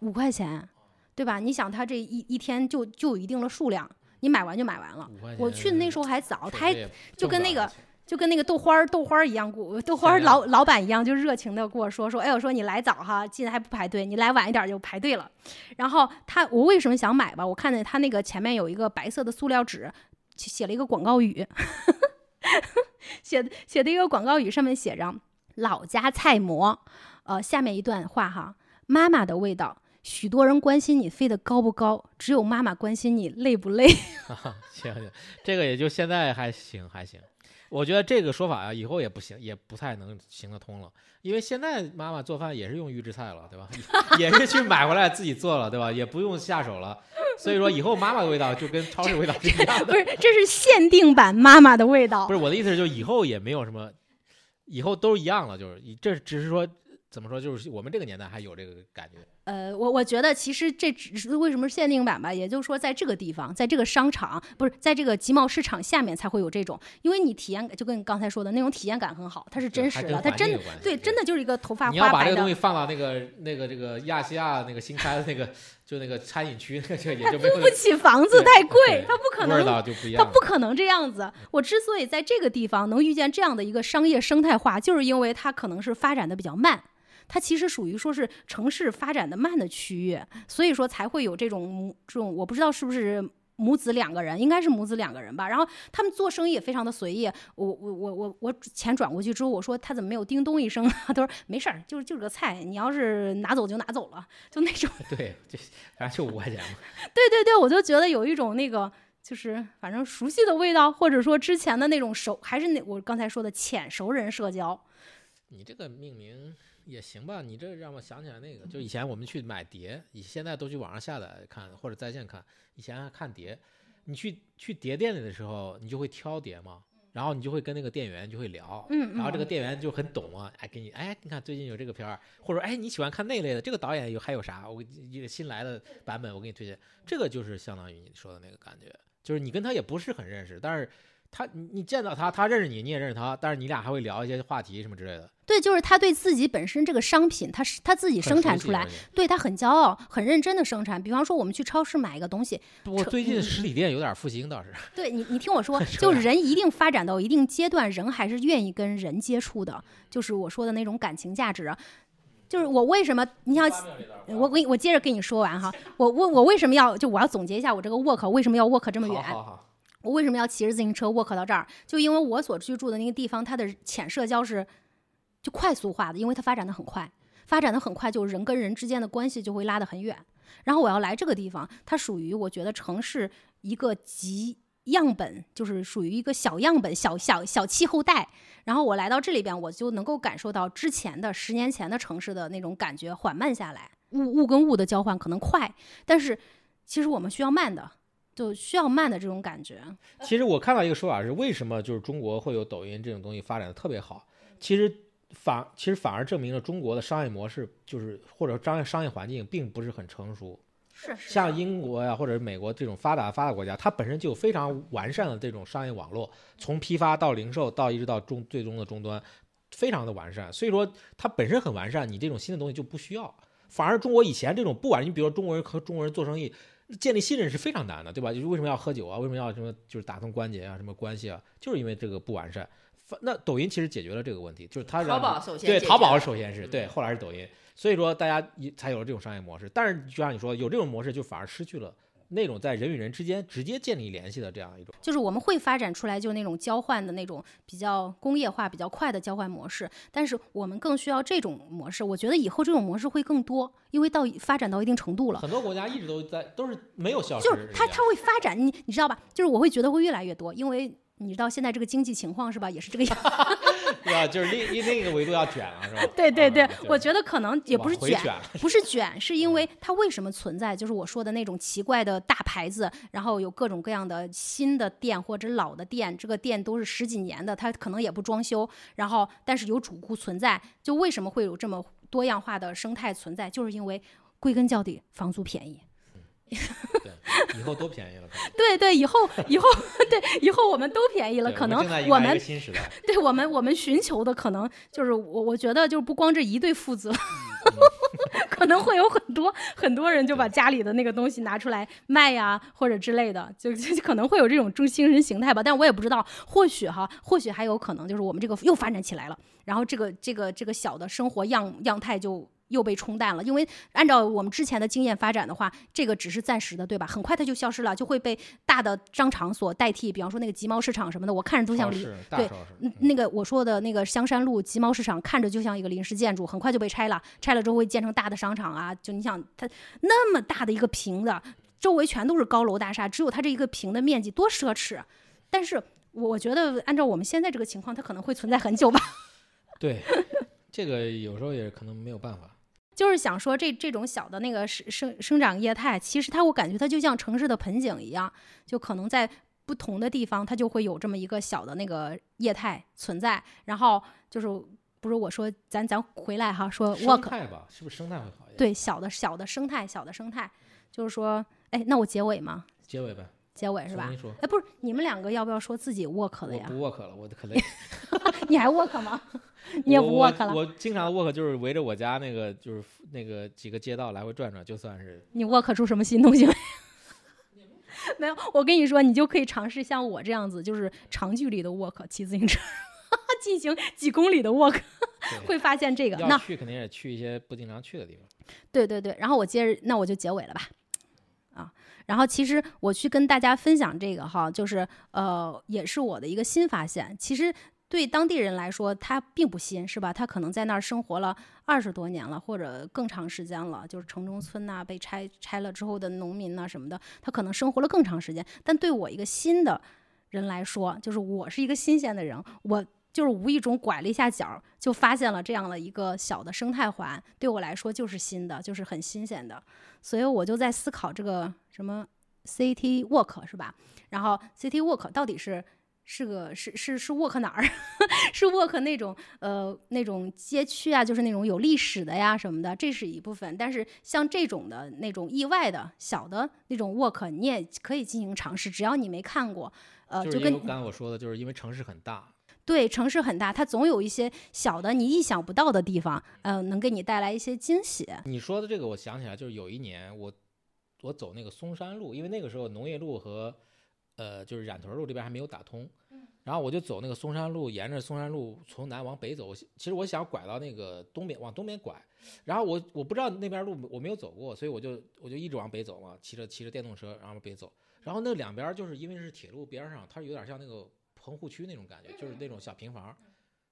五块钱，对吧？你想他这一一天就就有一定的数量，你买完就买完了。我去的那时候还早，他还就跟那个就跟那个豆花儿豆花儿一样，豆花儿老老板一样，就热情的跟我说说，哎，我说你来早哈，进来还不排队，你来晚一点就排队了。然后他，我为什么想买吧？我看见他那个前面有一个白色的塑料纸，写了一个广告语，写写的一个广告语，上面写着“老家菜馍”，呃，下面一段话哈，妈妈的味道。许多人关心你飞得高不高，只有妈妈关心你累不累。行行，这个也就现在还行还行。我觉得这个说法呀、以后也不行，也不太能行得通了。因为现在妈妈做饭也是用预制菜了，对吧？也是去买回来自己做了，对吧？也不用下手了。所以说以后妈妈的味道就跟超市味道是一样的。不是，这是限定版妈妈的味道 不。是我的意思，就是以后也没有什么，以后都一样了，就是这只是说怎么说，就是我们这个年代还有这个感觉。呃，我我觉得其实这只是为什么限定版吧，也就是说在这个地方，在这个商场，不是在这个集贸市场下面才会有这种，因为你体验感就跟你刚才说的那种体验感很好，它是真实的，它真对，真的就是一个头发你要花白的把这个东西。放到那个那个这个亚细亚那个新开的那个就那个餐饮区，那个就也它租不起房子太贵对，它不可味能。它不可能这样子。我之所以在这个地方能遇见这样的一个商业生态化，就是因为它可能是发展的比较慢。它其实属于说是城市发展的慢的区域，所以说才会有这种母这种我不知道是不是母子两个人，应该是母子两个人吧。然后他们做生意也非常的随意。我我我我我钱转过去之后，我说他怎么没有叮咚一声啊？他说没事儿，就是就是个菜，你要是拿走就拿走了，就那种。对，就反正就五块钱嘛。对对对，我就觉得有一种那个，就是反正熟悉的味道，或者说之前的那种熟，还是那我刚才说的浅熟人社交。你这个命名也行吧？你这让我想起来那个，就以前我们去买碟，你现在都去网上下载看或者在线看，以前还看碟，你去去碟店里的时候，你就会挑碟嘛，然后你就会跟那个店员就会聊，嗯然后这个嗯店员就很懂啊，哎，给你，哎，你看最近有这个片儿，或者哎你喜欢看那类的，这个导演有还有啥？我一个新来的版本，我给你推荐，这个就是相当于你说的那个感觉，就是你跟他也不是很认识，但是他你你见到他，他认识你，你也认识他，但是你俩还会聊一些话题什么之类的，对，就是他对自己本身这个商品，他是他自己生产出来对他很骄傲，很认真的生产。比方说，我们去超市买一个东西，我最近嗯实体店有点复兴倒是，对你，你听我说，就是人一定发展到一定阶段，人还是愿意跟人接触的，就是我说的那种感情价值。就是我为什么你要我给你我接着跟你说完哈，我我我为什么要就我要总结一下我这个 work 为什么要 work 这么远？好好好，我为什么要骑着自行车 walk 到这儿？就因为我所居住的那个地方，它的浅社交是就快速化的，因为它发展的很快，发展的很快，就人跟人之间的关系就会拉得很远。然后我要来这个地方，它属于我觉得城市一个极样本，就是属于一个小样本、小小小气候带。然后我来到这里边，我就能够感受到之前的十年前的城市的那种感觉缓慢下来，物物跟物的交换可能快，但是其实我们需要慢的。就需要慢的这种感觉。其实我看到一个说法是，为什么就是中国会有抖音这种东西发展的特别好？其实反其实反而证明了中国的商业模式就是或者商业商业环境并不是很成熟。是像英国呀或者美国这种发达发达国家，它本身就有非常完善的这种商业网络，从批发到零售到一直到终最终的终端，非常的完善。所以说它本身很完善，你这种新的东西就不需要。反而中国以前这种不管你比如说中国人和中国人做生意。建立信任是非常难的，对吧？就是为什么要喝酒啊？为什么要什么就是打通关节啊？什么关系啊？就是因为这个不完善。那抖音其实解决了这个问题，就是它淘宝首先对淘宝首先是对，后来是抖音，所以说大家一才有了这种商业模式。但是就像你说，有这种模式就反而失去了。那种在人与人之间直接建立联系的这样一种，就是我们会发展出来就那种交换的那种比较工业化、比较快的交换模式。但是我们更需要这种模式。我觉得以后这种模式会更多，因为到发展到一定程度了。很多国家一直都在，都是没有消失。就是它，它会发展，你你知道吧？就是我会觉得会越来越多，因为。你知道现在这个经济情况是吧？也是这个样，对吧？就是另另一个维度要卷了，是吧？对对对，我觉得可能也不是卷，不是卷，是因为它为什么存在？就是我说的那种奇怪的大牌子，然后有各种各样的新的店或者老的店，这个店都是十几年的，它可能也不装修，然后但是有主顾存在。就为什么会有这么多样化的生态存在？就是因为归根到底房租便宜。以后都便宜了，对对，以后以后 对以后我们都便宜了，可能我们对我们我们寻求的可能就是我我觉得就不光这一对父子，可能会有很多很多人就把家里的那个东西拿出来卖呀，或者之类的，就就可能会有这种中精神形态吧，但我也不知道，或许哈，或许还有可能就是我们这个又发展起来了，然后这个这个这个小的生活样样态就。又被冲淡了，因为按照我们之前的经验发展的话，这个只是暂时的，对吧？很快它就消失了，就会被大的商场所代替。比方说那个集贸市场什么的，我看着都像临对，那个我说的那个香山路集贸市场，看着就像一个临时建筑，很快就被拆了。拆了之后会建成大的商场啊！就你想，它那么大的一个平的，周围全都是高楼大厦，只有它这一个平的面积，多奢侈！但是我觉得，按照我们现在这个情况，它可能会存在很久吧。对，这个有时候也可能没有办法。就是想说，这这种小的那个生生生长业态，其实它我感觉它就像城市的盆景一样，就可能在不同的地方，它就会有这么一个小的那个业态存在。然后就是不是我说咱咱回来哈，说生态吧，是不是生态会好一点？对，小的小的生态，小的生态，就是说，哎，那我结尾吗？结尾呗。结尾是吧？哎，不是，你们两个要不要说自己 work 的呀？不 work 了，我可累。你还 work 吗？你也不 work 了。我经常 work 就是围着我家那个就是那个几个街道来回转转，就算是。你 work 出什么新东西没？没有，我跟你说，你就可以尝试像我这样子，就是长距离的 work，骑自行车进行几公里的 work，会发现这个。那去肯定也去一些不经常去的地方。对对对，然后我接着，那我就结尾了吧。啊，然后其实我去跟大家分享这个哈，就是呃，也是我的一个新发现。其实。对当地人来说，他并不新，是吧？他可能在那儿生活了二十多年了，或者更长时间了。就是城中村呐，被拆拆了之后的农民呐什么的，他可能生活了更长时间。但对我一个新的人来说，就是我是一个新鲜的人，我就是无意中拐了一下角，就发现了这样的一个小的生态环。对我来说就是新的，就是很新鲜的。所以我就在思考这个什么 city walk 是吧？然后 city walk 到底是？是个是是是 work 哪儿？是 work 那种呃那种街区啊，就是那种有历史的呀什么的，这是一部分。但是像这种的那种意外的小的那种 work，你也可以进行尝试，只要你没看过，呃，就跟刚才我说的，就是因为城市很大，对，城市很大，它总有一些小的你意想不到的地方，呃，能给你带来一些惊喜。你说的这个，我想起来，就是有一年我我走那个嵩山路，因为那个时候农业路和呃就是冉屯路这边还没有打通。然后我就走那个嵩山路，沿着嵩山路从南往北走。其实我想拐到那个东边，往东边拐。然后我我不知道那边路我没有走过，所以我就我就一直往北走嘛，骑着骑着电动车然后往北走。然后那两边就是因为是铁路边上，它有点像那个棚户区那种感觉，就是那种小平房。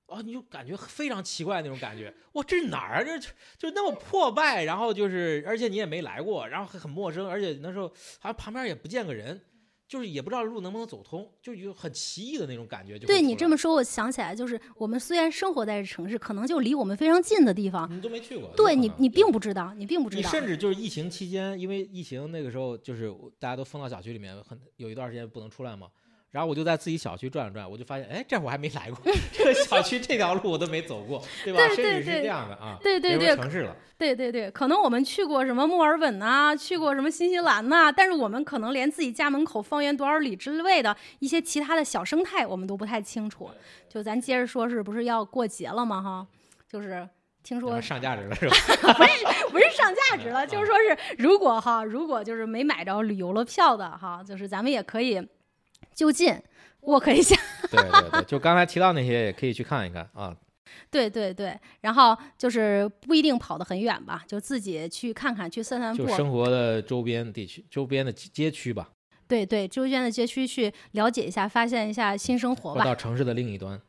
啊，你就感觉非常奇怪那种感觉，哇，这是哪儿啊？这就那么破败，然后就是，而且你也没来过，然后很很陌生，而且那时候好像旁边也不见个人，就是也不知道路能不能走通，就有很奇异的那种感觉。对你这么说，我想起来，就是我们虽然生活在这城市，可能就离我们非常近的地方，你都没去过。对你，你并不知道，你并不知道。你甚至就是疫情期间，因为疫情那个时候，就是大家都封到小区里面，很有一段时间不能出来嘛。然后我就在自己小区转了转，我就发现，哎，这会儿还没来过，这个小区这条路我都没走过，对吧？甚至是这样的啊，对对对，城市了，对对对，可能我们去过什么墨尔本呐，去过什么新西兰呐，但是我们可能连自己家门口方圆多少里之类的一些其他的小生态，我们都不太清楚。就咱接着说，是不是要过节了嘛？哈，就是听说上价值了是吧？不是不是上价值了，就是说是如果哈，如果就是没买着旅游了票的哈，就是咱们也可以。就近，walk 一下。对对对，就刚才提到那些也可以去看一看啊。对对对，然后就是不一定跑得很远吧，就自己去看看，去散散步。就生活的周边地区、周边的街区吧。对对，周边的街区去了解一下，发现一下新生活吧。到城市的另一端。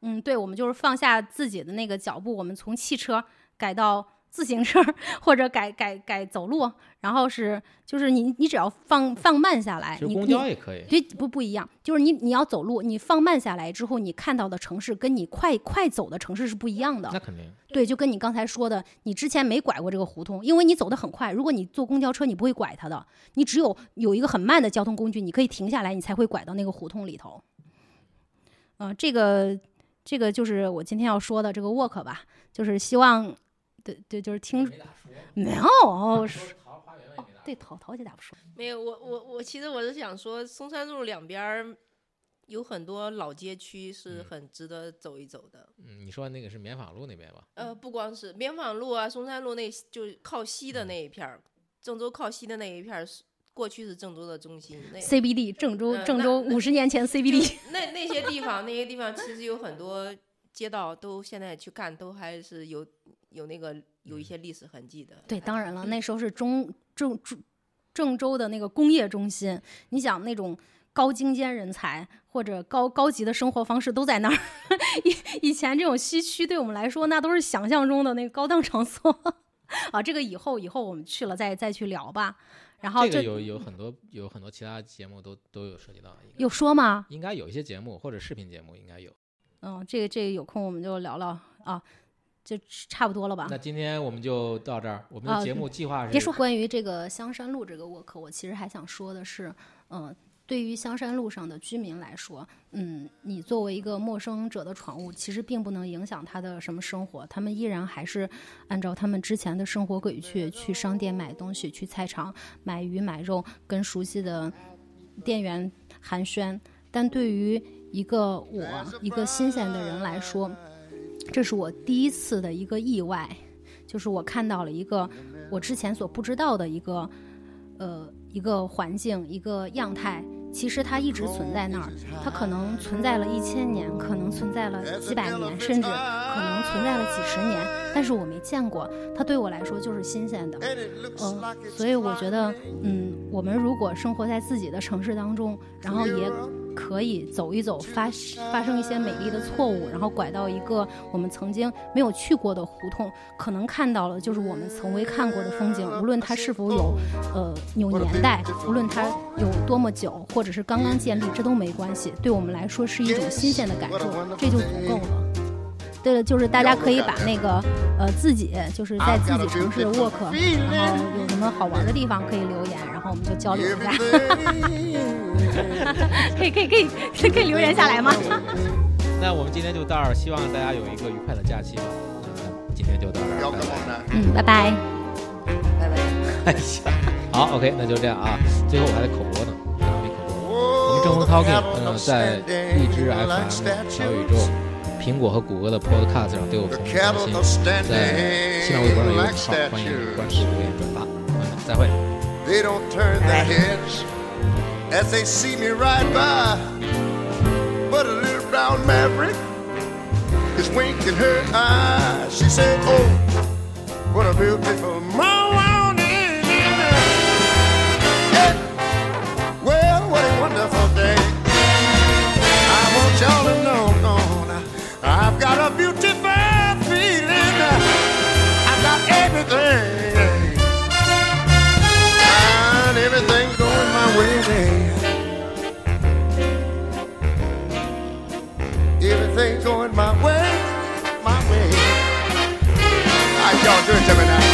嗯，对，我们就是放下自己的那个脚步，我们从汽车改到。自行车或者改改改走路，然后是就是你你只要放放慢下来，你公交也可以，对不不一样，就是你你要走路，你放慢下来之后，你看到的城市跟你快快走的城市是不一样的。那肯定。对，就跟你刚才说的，你之前没拐过这个胡同，因为你走得很快。如果你坐公交车，你不会拐它的，你只有有一个很慢的交通工具，你可以停下来，你才会拐到那个胡同里头。嗯，这个这个就是我今天要说的这个 walk 吧，就是希望。对对，就是听没有哦，对陶陶姐咋不说？没有，我我我其实我是想说，嵩山路两边有很多老街区是很值得走一走的。嗯，你说那个是棉纺路那边吧？呃，不光是棉纺路啊，嵩山路那就靠西的那一片儿，郑州靠西的那一片儿是过去是郑州的中心。CBD，郑州郑州五十年前 CBD。那那些地方，那些地方其实有很多街道，都现在去看都还是有。有那个有一些历史痕迹的，对，当然了，那时候是中郑郑郑州的那个工业中心，你想那种高精尖人才或者高高级的生活方式都在那儿。以以前这种西区对我们来说，那都是想象中的那个高档场所 啊。这个以后以后我们去了再再去聊吧。然后这个有有很多有很多其他节目都都有涉及到，有说吗？应该有一些节目或者视频节目应该有。嗯，这个这个有空我们就聊聊啊。就差不多了吧？那今天我们就到这儿。我们的节目计划是……别说关于这个香山路这个沃克，我其实还想说的是，嗯，对于香山路上的居民来说，嗯，你作为一个陌生者的闯入，其实并不能影响他的什么生活，他们依然还是按照他们之前的生活轨迹去商店买东西，去菜场买鱼买肉，跟熟悉的店员寒暄。但对于一个我一个新鲜的人来说，这是我第一次的一个意外，就是我看到了一个我之前所不知道的一个，呃，一个环境，一个样态。其实它一直存在那儿，它可能存在了一千年，可能存在了几百年，甚至可能存在了几十年，但是我没见过。它对我来说就是新鲜的，嗯，所以我觉得，嗯，我们如果生活在自己的城市当中，然后也。可以走一走，发发生一些美丽的错误，然后拐到一个我们曾经没有去过的胡同，可能看到了就是我们从未看过的风景。无论它是否有，呃，有年代，无论它有多么久，或者是刚刚建立，这都没关系。对我们来说是一种新鲜的感受，这就足够了。对了，就是大家可以把那个，呃，自己就是在自己城市 work，然后有什么好玩的地方可以留言，然后我们就交流一下。可以可以可以可以留言下来吗？那我们今天就到这儿，希望大家有一个愉快的假期吧。今天就到这儿，拜拜嗯，拜拜，拜拜。哎呀，好，OK，那就这样啊。最后我还得口播呢，没口播。我们正风 talking，嗯，在荔枝 FM、小宇宙。苹果和谷歌的 Podcast 上对我们的关心，在新浪微博上有个号，欢迎关注与转发。朋友们，再会。They don't turn their heads as they see me ride by. But a little brown maverick is winking her eye. She said, Oh, what a beautiful mama. everything going my way, my way. All right, y'all, do it to me now.